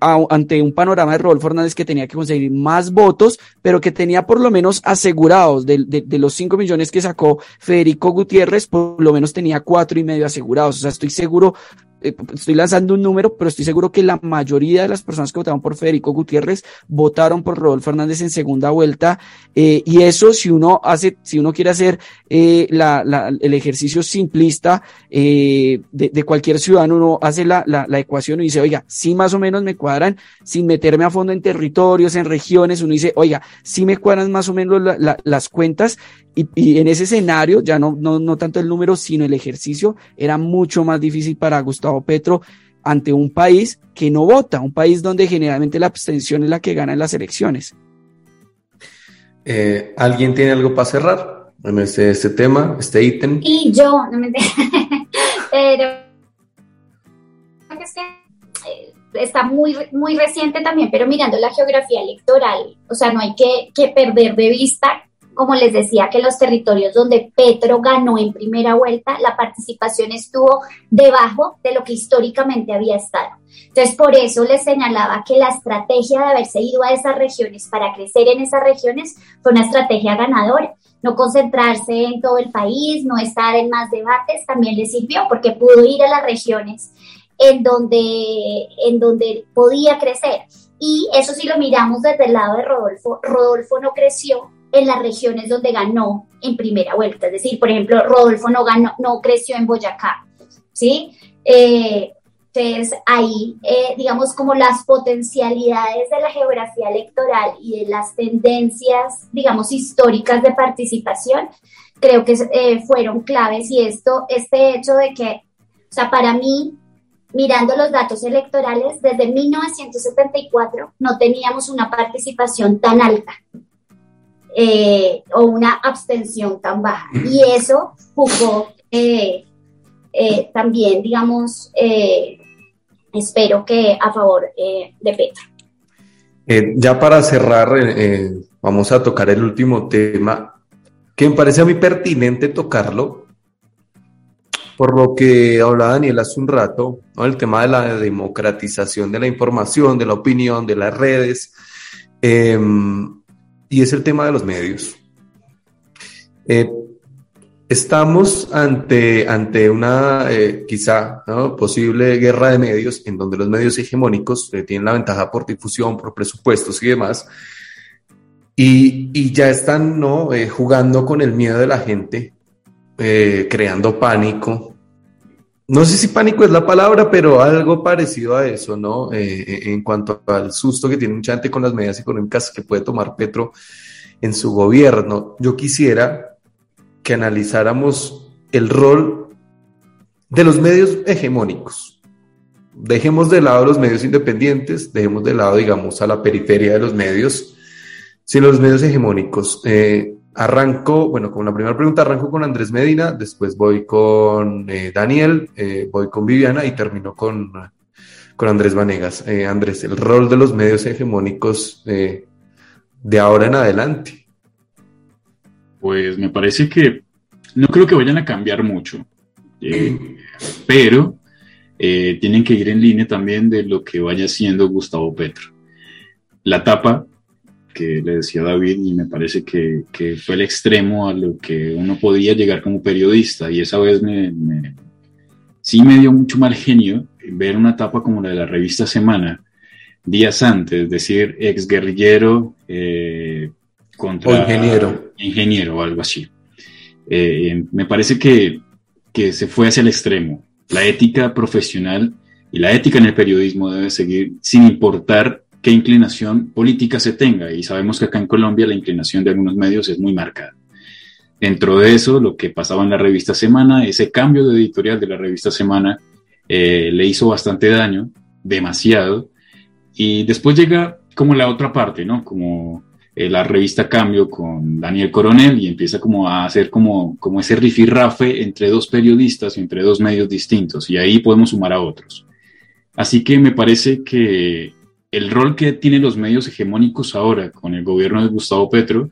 ante un panorama de Rodolfo Hernández que tenía que conseguir más votos, pero que tenía por lo menos asegurados de, los 5 millones que sacó Federico Gutiérrez, por lo menos tenía cuatro y medio asegurados. O sea, estoy seguro eh, estoy lanzando un número, pero estoy seguro que la mayoría de las personas que votaron por Federico Gutiérrez votaron por Rodolfo Hernández en segunda vuelta. Eh, y eso, si uno hace, si uno quiere hacer eh, la, el ejercicio simplista de, de, cualquier ciudadano, uno hace la, la, ecuación y dice, oiga, si más o menos me cuadran, sin meterme a fondo en territorios, en regiones, uno dice, oiga, si me cuadran más o menos las cuentas y, y, en ese escenario, ya no, no, no tanto el número, sino el ejercicio, era mucho más difícil para Gustavo Petro ante un país que no vota, un país donde generalmente la abstención es la que gana en las elecciones. Eh, ¿Alguien tiene algo para cerrar en este, este tema, este ítem? Y yo, no me pero es que eh, está muy, muy reciente también, pero mirando la geografía electoral, o sea, no hay que, que perder de vista como les decía, que los territorios donde Petro ganó en primera vuelta, la participación estuvo debajo de lo que históricamente había estado. Entonces, por eso les señalaba que la estrategia de haberse ido a esas regiones para crecer en esas regiones fue una estrategia ganadora. No concentrarse en todo el país, no estar en más debates, también le sirvió porque pudo ir a las regiones en donde, en donde podía crecer. Y eso si lo miramos desde el lado de Rodolfo, Rodolfo no creció en las regiones donde ganó en primera vuelta. Es decir, por ejemplo, Rodolfo no, ganó, no creció en Boyacá, ¿sí? Eh, entonces, ahí, eh, digamos, como las potencialidades de la geografía electoral y de las tendencias, digamos, históricas de participación, creo que eh, fueron claves y esto, este hecho de que, o sea, para mí, mirando los datos electorales, desde 1974 no teníamos una participación tan alta eh, o una abstención tan baja. Y eso jugó eh, eh, también, digamos, espero que a favor de Petro. ya para cerrar, vamos a tocar el último tema, que me parece a mí pertinente tocarlo, por lo que hablaba Daniel hace un rato, el tema de la democratización de la información, de la opinión, de las redes. Eh, y es el tema de los medios. Eh, estamos ante, ante una eh, quizá posible guerra de medios en donde los medios hegemónicos eh, tienen la ventaja por difusión, por presupuestos y demás, y, y ya están ¿no? jugando con el miedo de la gente, creando pánico, no sé si pánico es la palabra, pero algo parecido a eso, ¿no? Eh, eh, en cuanto al susto que tiene mucha gente con las medidas económicas que puede tomar Petro en su gobierno. Yo quisiera que analizáramos el rol de los medios hegemónicos. Dejemos de lado los medios independientes, dejemos de lado, digamos, a la periferia de los medios, sino los medios hegemónicos. Eh, Arranco, bueno, con la primera pregunta arranco con Andrés Medina, después voy con eh, Daniel, eh, voy con Viviana y termino con, con Andrés Vanegas. Eh, Andrés, el rol de los medios hegemónicos de ahora en adelante. Pues me parece que no creo que vayan a cambiar mucho, pero tienen que ir en línea también de lo que vaya haciendo Gustavo Petro. La tapa que le decía David y me parece que, que, fue el extremo a lo que uno podía llegar como periodista y esa vez me, sí me dio mucho mal genio ver una etapa como la de la revista Semana días antes, es decir, ex guerrillero eh, contra o ingeniero. ingeniero o algo así. Eh, me parece que, que se fue hacia el extremo La ética profesional y la ética en el periodismo debe seguir sin importar qué inclinación política se tenga. Y sabemos que acá en Colombia la inclinación de algunos medios es muy marcada. Dentro de eso, lo que pasaba en la revista Semana, ese cambio de editorial de la revista Semana eh, le hizo bastante daño, demasiado. Y después llega como la otra parte, ¿no? Como eh, la revista Cambio con Daniel Coronel y empieza como a hacer como, como ese rifirrafe entre dos periodistas y entre dos medios distintos. Y ahí podemos sumar a otros. Así que me parece que el rol que tienen los medios hegemónicos ahora con el gobierno de Gustavo Petro,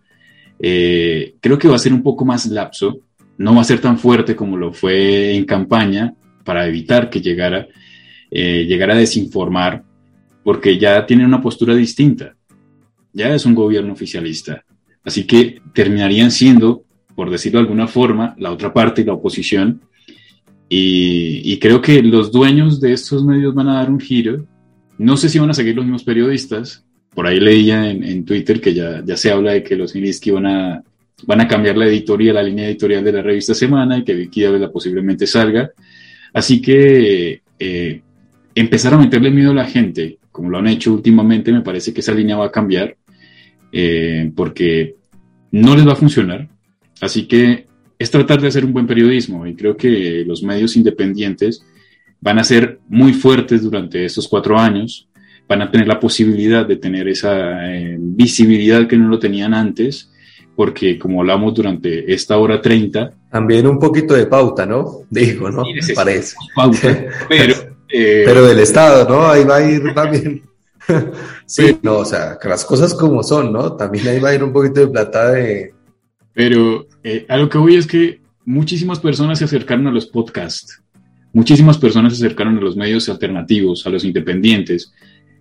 eh, creo que va a ser un poco más lapso, no va a ser tan fuerte como lo fue en campaña para evitar que llegara, eh, llegara a desinformar, porque ya tienen una postura distinta, ya es un gobierno oficialista, así que terminarían siendo, por decirlo de alguna forma, la otra parte, la oposición, y, y creo que los dueños de estos medios van a dar un giro no sé si van a seguir los mismos periodistas. Por ahí leía en, Twitter que ya, se habla de que los a, van a cambiar la editorial, la línea editorial de la revista Semana y que Vicky Ávila posiblemente salga. Así que eh, empezar a meterle miedo a la gente, como lo han hecho últimamente, me parece que esa línea va a cambiar eh, porque no les va a funcionar. Así que es tratar de hacer un buen periodismo y creo que los medios independientes van a ser muy fuertes durante estos cuatro años, van a tener la posibilidad de tener esa eh, visibilidad que no lo tenían antes, porque como hablamos durante esta hora 30... También un poquito de pauta, ¿no? Digo, ¿no? Me parece. Pauta, pero... Eh, pero del Estado, ¿no? Ahí va a ir también. sí, no, o sea, que las cosas como son, ¿no? También ahí va a ir un poquito de plata de... Pero eh, a lo que voy es que muchísimas personas se acercaron a los podcasts Muchísimas personas se acercaron a los medios alternativos, a los independientes.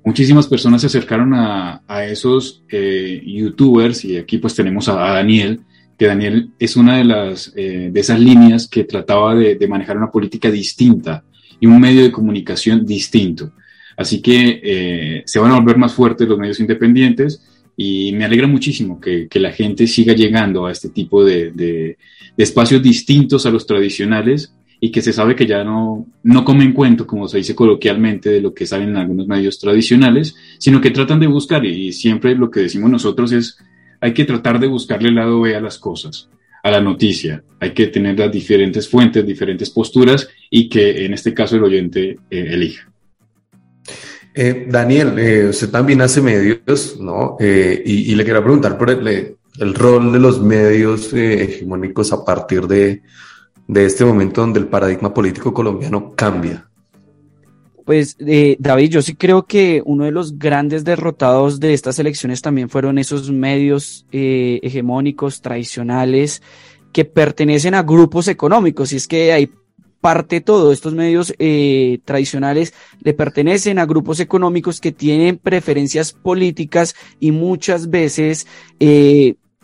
Muchísimas personas se acercaron a, esos eh, youtubers y aquí pues tenemos a, Daniel, que Daniel es una de, las, eh, de esas líneas que trataba de, manejar una política distinta y un medio de comunicación distinto. Así que eh, se van a volver más fuertes los medios independientes y me alegra muchísimo que, la gente siga llegando a este tipo de, de, espacios distintos a los tradicionales y que se sabe que ya no, no comen cuento, como se dice coloquialmente, de lo que salen en algunos medios tradicionales, sino que tratan de buscar, y siempre lo que decimos nosotros es, hay que tratar de buscarle el lado B a las cosas, a la noticia, hay que tener las diferentes fuentes, diferentes posturas, y que en este caso el oyente eh, elija. Eh, Daniel, eh, usted también hace medios, ¿no? Y, le quiero preguntar por el, el rol de los medios hegemónicos a partir de de este momento donde el paradigma político colombiano cambia? Pues eh, David, yo sí creo que uno de los grandes derrotados de estas elecciones también fueron esos medios eh, hegemónicos, tradicionales, que pertenecen a grupos económicos. Y es que hay parte todo, estos medios eh, tradicionales le pertenecen a grupos económicos que tienen preferencias políticas y muchas veces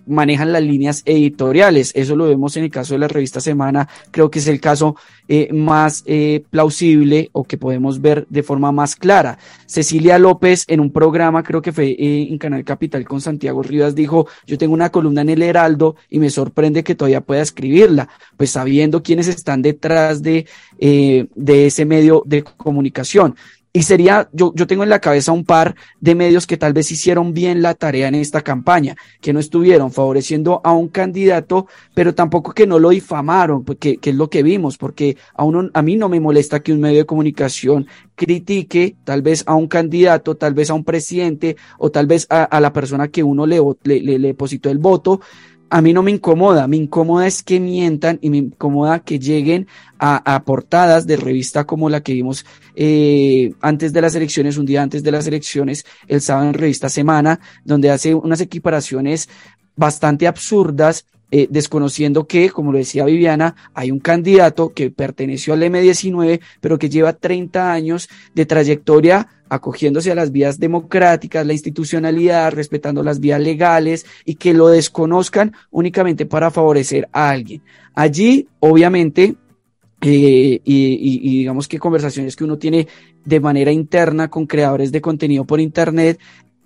manejan las líneas editoriales. Eso lo vemos en el caso de la revista Semana. Creo que es el caso eh, más eh, plausible o que podemos ver de forma más clara. Cecilia López en un programa, creo que fue eh, en Canal Capital con Santiago Rivas, dijo, yo tengo una columna en el Heraldo y me sorprende que todavía pueda escribirla, pues sabiendo quiénes están detrás de, de ese medio de comunicación. Y sería, yo, yo tengo en la cabeza un par de medios que tal vez hicieron bien la tarea en esta campaña, que no estuvieron favoreciendo a un candidato, pero tampoco que no lo difamaron, porque, que es lo que vimos, porque a, uno, a mí no me molesta que un medio de comunicación critique tal vez a un candidato, tal vez a un presidente o tal vez a, la persona que uno le, le, le depositó el voto, a mí no me incomoda, me incomoda es que mientan y me incomoda que lleguen a, portadas de revista como la que vimos eh, antes de las elecciones, un día antes de las elecciones, el sábado en revista Semana, donde hace unas equiparaciones bastante absurdas eh, desconociendo que, como lo decía Viviana, hay un candidato que perteneció al M19, pero que lleva 30 años de trayectoria acogiéndose a las vías democráticas, la institucionalidad, respetando las vías legales y que lo desconozcan únicamente para favorecer a alguien. Allí, obviamente, eh, y, digamos que conversaciones que uno tiene de manera interna con creadores de contenido por Internet,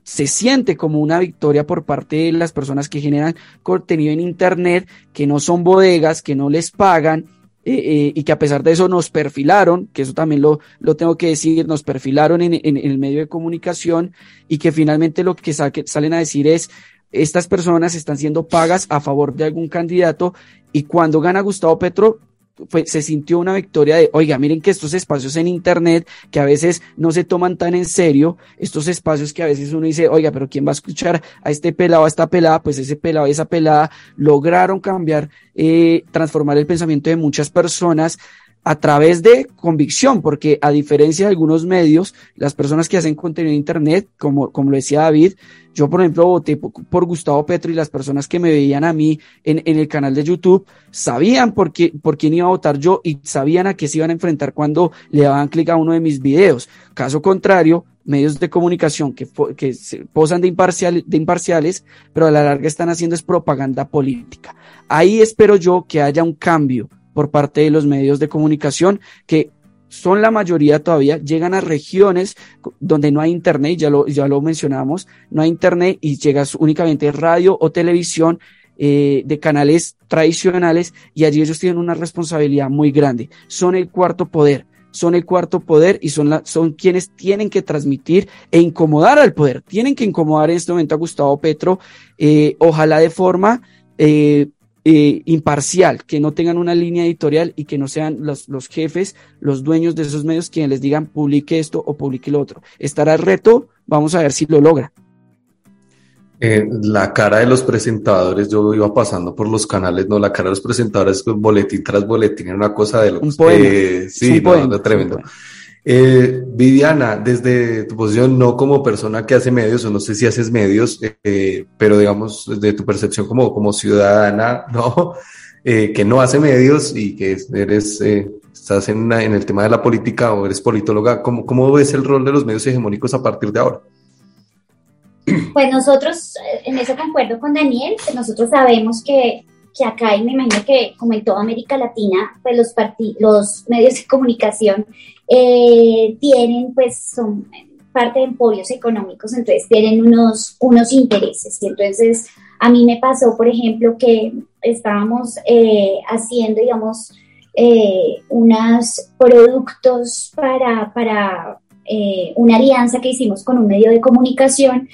se siente como una victoria por parte de las personas que generan contenido en Internet, que no son bodegas, que no les pagan, eh, y que a pesar de eso nos perfilaron, que eso también lo, lo tengo que decir, nos perfilaron en, en, el medio de comunicación y que finalmente lo que salen a decir es, estas personas están siendo pagas a favor de algún candidato y cuando gana Gustavo Petro, se sintió una victoria de, oiga, miren que estos espacios en Internet que a veces no se toman tan en serio, estos espacios que a veces uno dice, oiga, pero ¿quién va a escuchar a este pelado, a esta pelada? Pues ese pelado esa pelada lograron cambiar, eh, transformar el pensamiento de muchas personas a través de convicción, porque a diferencia de algunos medios, las personas que hacen contenido en Internet, como, como lo decía David, yo por ejemplo voté por, Gustavo Petro y las personas que me veían a mí en, en el canal de YouTube sabían por, qué, por quién iba a votar yo y sabían a qué se iban a enfrentar cuando le daban clic a uno de mis videos. Caso contrario, medios de comunicación que, que se posan de, imparcial, de imparciales, pero a la larga están haciendo es propaganda política. Ahí espero yo que haya un cambio por parte de los medios de comunicación que son la mayoría todavía, llegan a regiones donde no hay internet, ya lo, ya lo mencionamos, no hay internet y llegas únicamente radio o televisión eh, de canales tradicionales y allí ellos tienen una responsabilidad muy grande. Son el cuarto poder, son el cuarto poder y son, la, son quienes tienen que transmitir e incomodar al poder. Tienen que incomodar en este momento a Gustavo Petro, eh, ojalá de forma eh, eh, imparcial, que no tengan una línea editorial y que no sean los, los, jefes, los dueños de esos medios quienes les digan publique esto o publique lo otro. Estará el reto, vamos a ver si lo logra. Eh, la cara de los presentadores, yo iba pasando por los canales, no, la cara de los presentadores, boletín tras boletín, era una cosa de locos. Un poema. Eh, sí, no, tremendo. Eh, Viviana, desde tu posición, no como persona que hace medios, o no sé si haces medios, eh, pero digamos, desde tu percepción como, ciudadana, ¿no? Eh, que no hace medios y que eres, eh, estás en, el tema de la política o eres politóloga, ¿cómo, ¿cómo ves el rol de los medios hegemónicos a partir de ahora? Pues nosotros, en eso concuerdo con Daniel, nosotros sabemos que que acá, y me imagino que como en toda América Latina, pues los, los medios de comunicación eh, tienen, pues son parte de emporios económicos, entonces tienen unos, unos intereses. Y entonces a mí me pasó, por ejemplo, que estábamos eh, haciendo, digamos, eh, unos productos para, para una alianza que hicimos con un medio de comunicación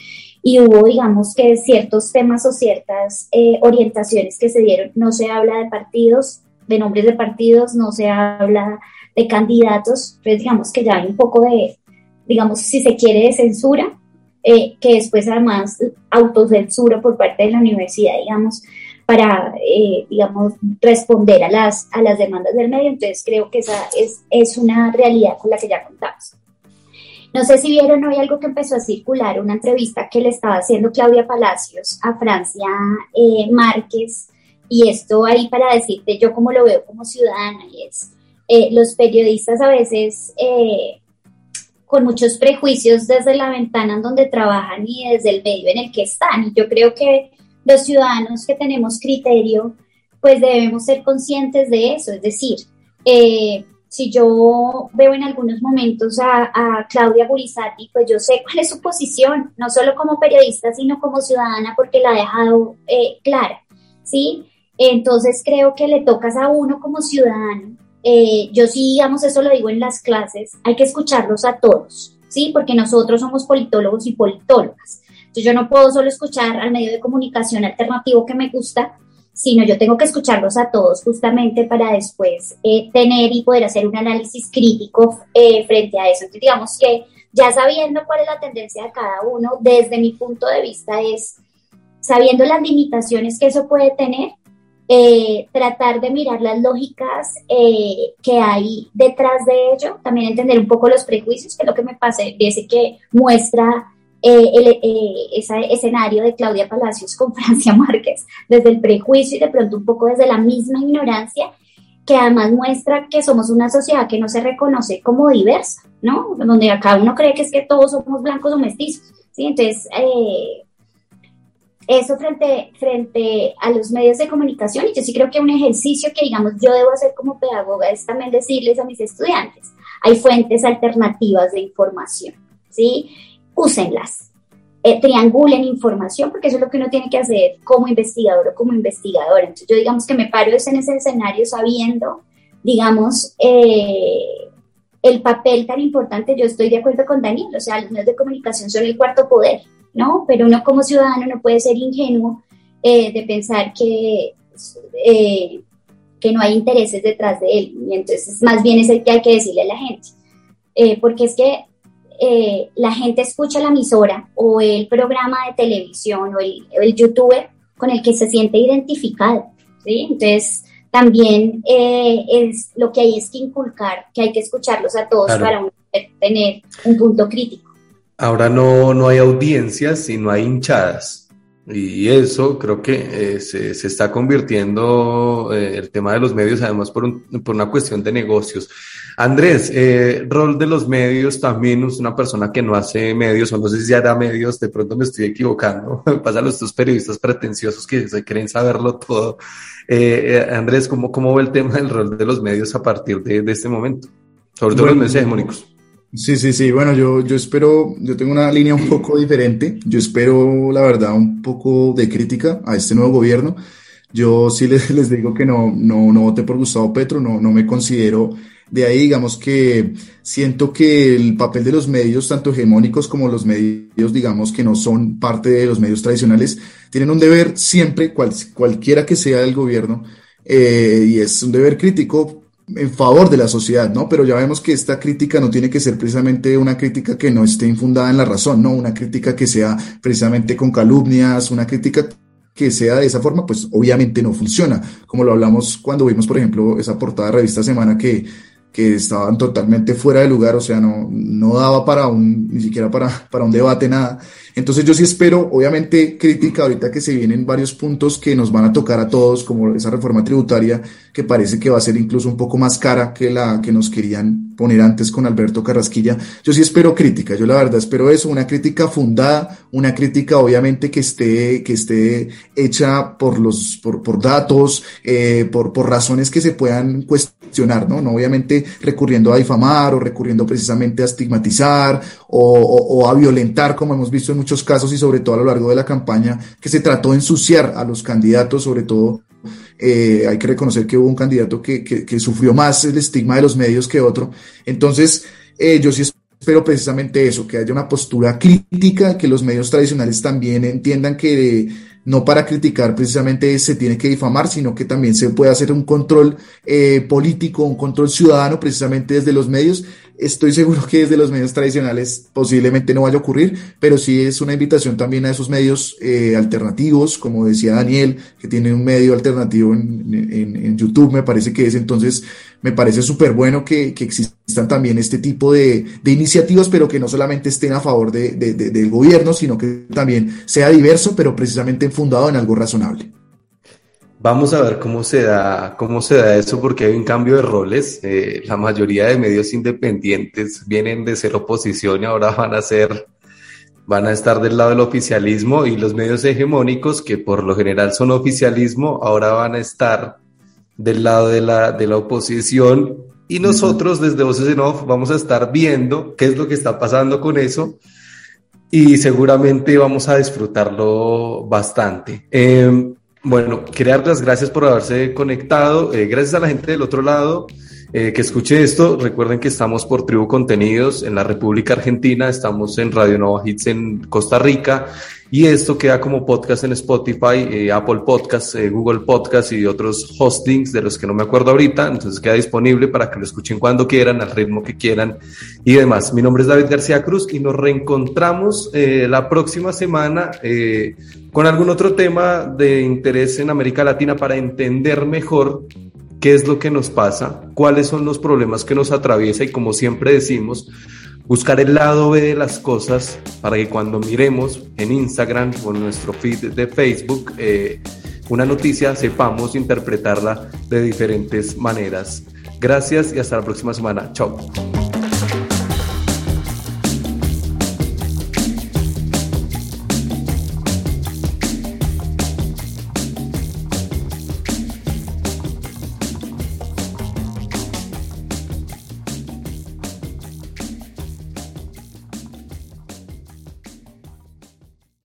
y hubo, digamos, que ciertos temas o ciertas eh, orientaciones que se dieron. No se habla de partidos, de nombres de partidos, no se habla de candidatos, entonces digamos que ya hay un poco de, digamos, si se quiere, de censura, eh, que después además autocensura por parte de la universidad, digamos, para, eh, digamos, responder a las, a las demandas del medio. Entonces creo que esa es, es una realidad con la que ya contamos. No sé si vieron hoy algo que empezó a circular, una entrevista que le estaba haciendo Claudia Palacios a Francia eh, Márquez, y esto ahí para decirte yo cómo lo veo como ciudadana, y es, eh, los periodistas a veces eh, con muchos prejuicios desde la ventana en donde trabajan y desde el medio en el que están, y yo creo que los ciudadanos que tenemos criterio, pues debemos ser conscientes de eso, es decir, eh, si yo veo en algunos momentos a, Claudia Gurizati, pues yo sé cuál es su posición, no solo como periodista, sino como ciudadana, porque la ha dejado clara, ¿sí? Entonces creo que le tocas a uno como ciudadano. Eh, yo sí, digamos, eso lo digo en las clases, hay que escucharlos a todos, ¿sí? Porque nosotros somos politólogos y politólogas. Entonces yo no puedo solo escuchar al medio de comunicación alternativo que me gusta, sino yo tengo que escucharlos a todos justamente para después eh, tener y poder hacer un análisis crítico eh, frente a eso. Entonces, digamos que ya sabiendo cuál es la tendencia de cada uno, desde mi punto de vista es, sabiendo las limitaciones que eso puede tener, eh, tratar de mirar las lógicas que hay detrás de ello, también entender un poco los prejuicios, que es lo que me parece que muestra eh, el, eh, ese escenario de Claudia Palacios con Francia Márquez, desde el prejuicio y de pronto un poco desde la misma ignorancia, que además muestra que somos una sociedad que no se reconoce como diversa, ¿no? Donde acá uno cree que es que todos somos blancos o mestizos, ¿sí? Entonces, eh, eso frente, frente a los medios de comunicación, y yo sí creo que un ejercicio que, digamos, yo debo hacer como pedagoga es también decirles a mis estudiantes, hay fuentes alternativas de información, ¿sí? úsenlas. Eh, triangulen información, porque eso es lo que uno tiene que hacer como investigador o como investigadora. Entonces yo digamos que me paro en ese escenario sabiendo digamos, eh, el papel tan importante, yo estoy de acuerdo con Daniel, o sea, los medios de comunicación son el cuarto poder, ¿no? Pero uno como ciudadano no puede ser ingenuo eh, de pensar que, eh, que no hay intereses detrás de él, y entonces más bien es el que hay que decirle a la gente, eh, porque es que la gente escucha la emisora o el programa de televisión o el, el youtuber con el que se siente identificado, ¿sí? Entonces, también es lo que hay es que inculcar, que hay que escucharlos a todos para tener un punto crítico. Ahora no, no hay audiencias, sino hay hinchadas. Y eso creo que eh, se, está convirtiendo eh, el tema de los medios, además por, por una cuestión de negocios. Andrés, eh, rol de los medios también es una persona que no hace medios, o no sé si hará medios, de pronto me estoy equivocando. Pasa a los dos periodistas pretenciosos que se creen saberlo todo. Eh, Andrés, ¿cómo, ¿cómo ve el tema del rol de los medios a partir de, este momento? Sobre todo los medios hegemónicos. Sí, sí, sí. Bueno, yo, yo espero, yo tengo una línea un poco diferente. Yo espero, la verdad, un poco de crítica a este nuevo gobierno. Yo sí les, les digo que no, no, no voté por Gustavo Petro, no, no me considero de ahí, digamos que siento que el papel de los medios, tanto hegemónicos como los medios, digamos, que no son parte de los medios tradicionales, tienen un deber siempre, cual, cualquiera que sea el gobierno, eh, y es un deber crítico en favor de la sociedad, ¿no? Pero ya vemos que esta crítica no tiene que ser precisamente una crítica que no esté infundada en la razón, ¿no? Una crítica que sea precisamente con calumnias, una crítica que sea de esa forma, pues obviamente no funciona. Como lo hablamos cuando vimos, por ejemplo, esa portada de revista Semana que que estaban totalmente fuera de lugar, o sea, no, no daba para un, ni siquiera para, para un debate, nada. Entonces yo sí espero, obviamente, crítica ahorita que se vienen varios puntos que nos van a tocar a todos, como esa reforma tributaria, que parece que va a ser incluso un poco más cara que la que nos querían poner antes con Alberto Carrasquilla. Yo sí espero crítica, yo la verdad espero eso, una crítica fundada, una crítica obviamente que esté, que esté hecha por los, por, por datos, eh, por, por razones que se puedan cuestionar, ¿no? No obviamente recurriendo a difamar o recurriendo precisamente a estigmatizar o, a violentar, como hemos visto en muchos casos y sobre todo a lo largo de la campaña, que se trató de ensuciar a los candidatos, sobre todo eh, hay que reconocer que hubo un candidato que, que, sufrió más el estigma de los medios que otro. Entonces, eh, yo sí espero precisamente eso, que haya una postura crítica, que los medios tradicionales también entiendan que no para criticar precisamente se tiene que difamar, sino que también se puede hacer un control eh, político, un control ciudadano precisamente desde los medios Estoy seguro que desde los medios tradicionales posiblemente no vaya a ocurrir, pero sí es una invitación también a esos medios eh, alternativos, como decía Daniel, que tiene un medio alternativo en, YouTube, me parece que es. Entonces, me parece súper bueno que, existan también este tipo de, iniciativas, pero que no solamente estén a favor del gobierno, sino que también sea diverso, pero precisamente fundado en algo razonable. Vamos a ver cómo se da, cómo se da eso, porque hay un cambio de roles. Eh, la mayoría de medios independientes vienen de ser oposición y ahora van a ser, van a estar del lado del oficialismo y los medios hegemónicos, que por lo general son oficialismo, ahora van a estar del lado de la, de la oposición. Y nosotros desde Voces en Off vamos a estar viendo qué es lo que está pasando con eso y seguramente vamos a disfrutarlo bastante. Eh, bueno, quería dar las gracias por haberse conectado. Eh, gracias a la gente del otro lado eh, que escuche esto. Recuerden que estamos por Tribu Contenidos en la República Argentina, estamos en Radio Nova Hits en Costa Rica y esto queda como podcast en Spotify, eh, Apple Podcasts, Google Podcasts y otros hostings de los que no me acuerdo ahorita. Entonces queda disponible para que lo escuchen cuando quieran, al ritmo que quieran y demás. Mi nombre es David García Cruz y nos reencontramos la próxima semana con algún otro tema de interés en América Latina para entender mejor qué es lo que nos pasa, cuáles son los problemas que nos atraviesa y como siempre decimos, buscar el lado B de las cosas para que cuando miremos en Instagram o en nuestro feed de Facebook eh, una noticia sepamos interpretarla de diferentes maneras. Gracias y hasta la próxima semana. Chao.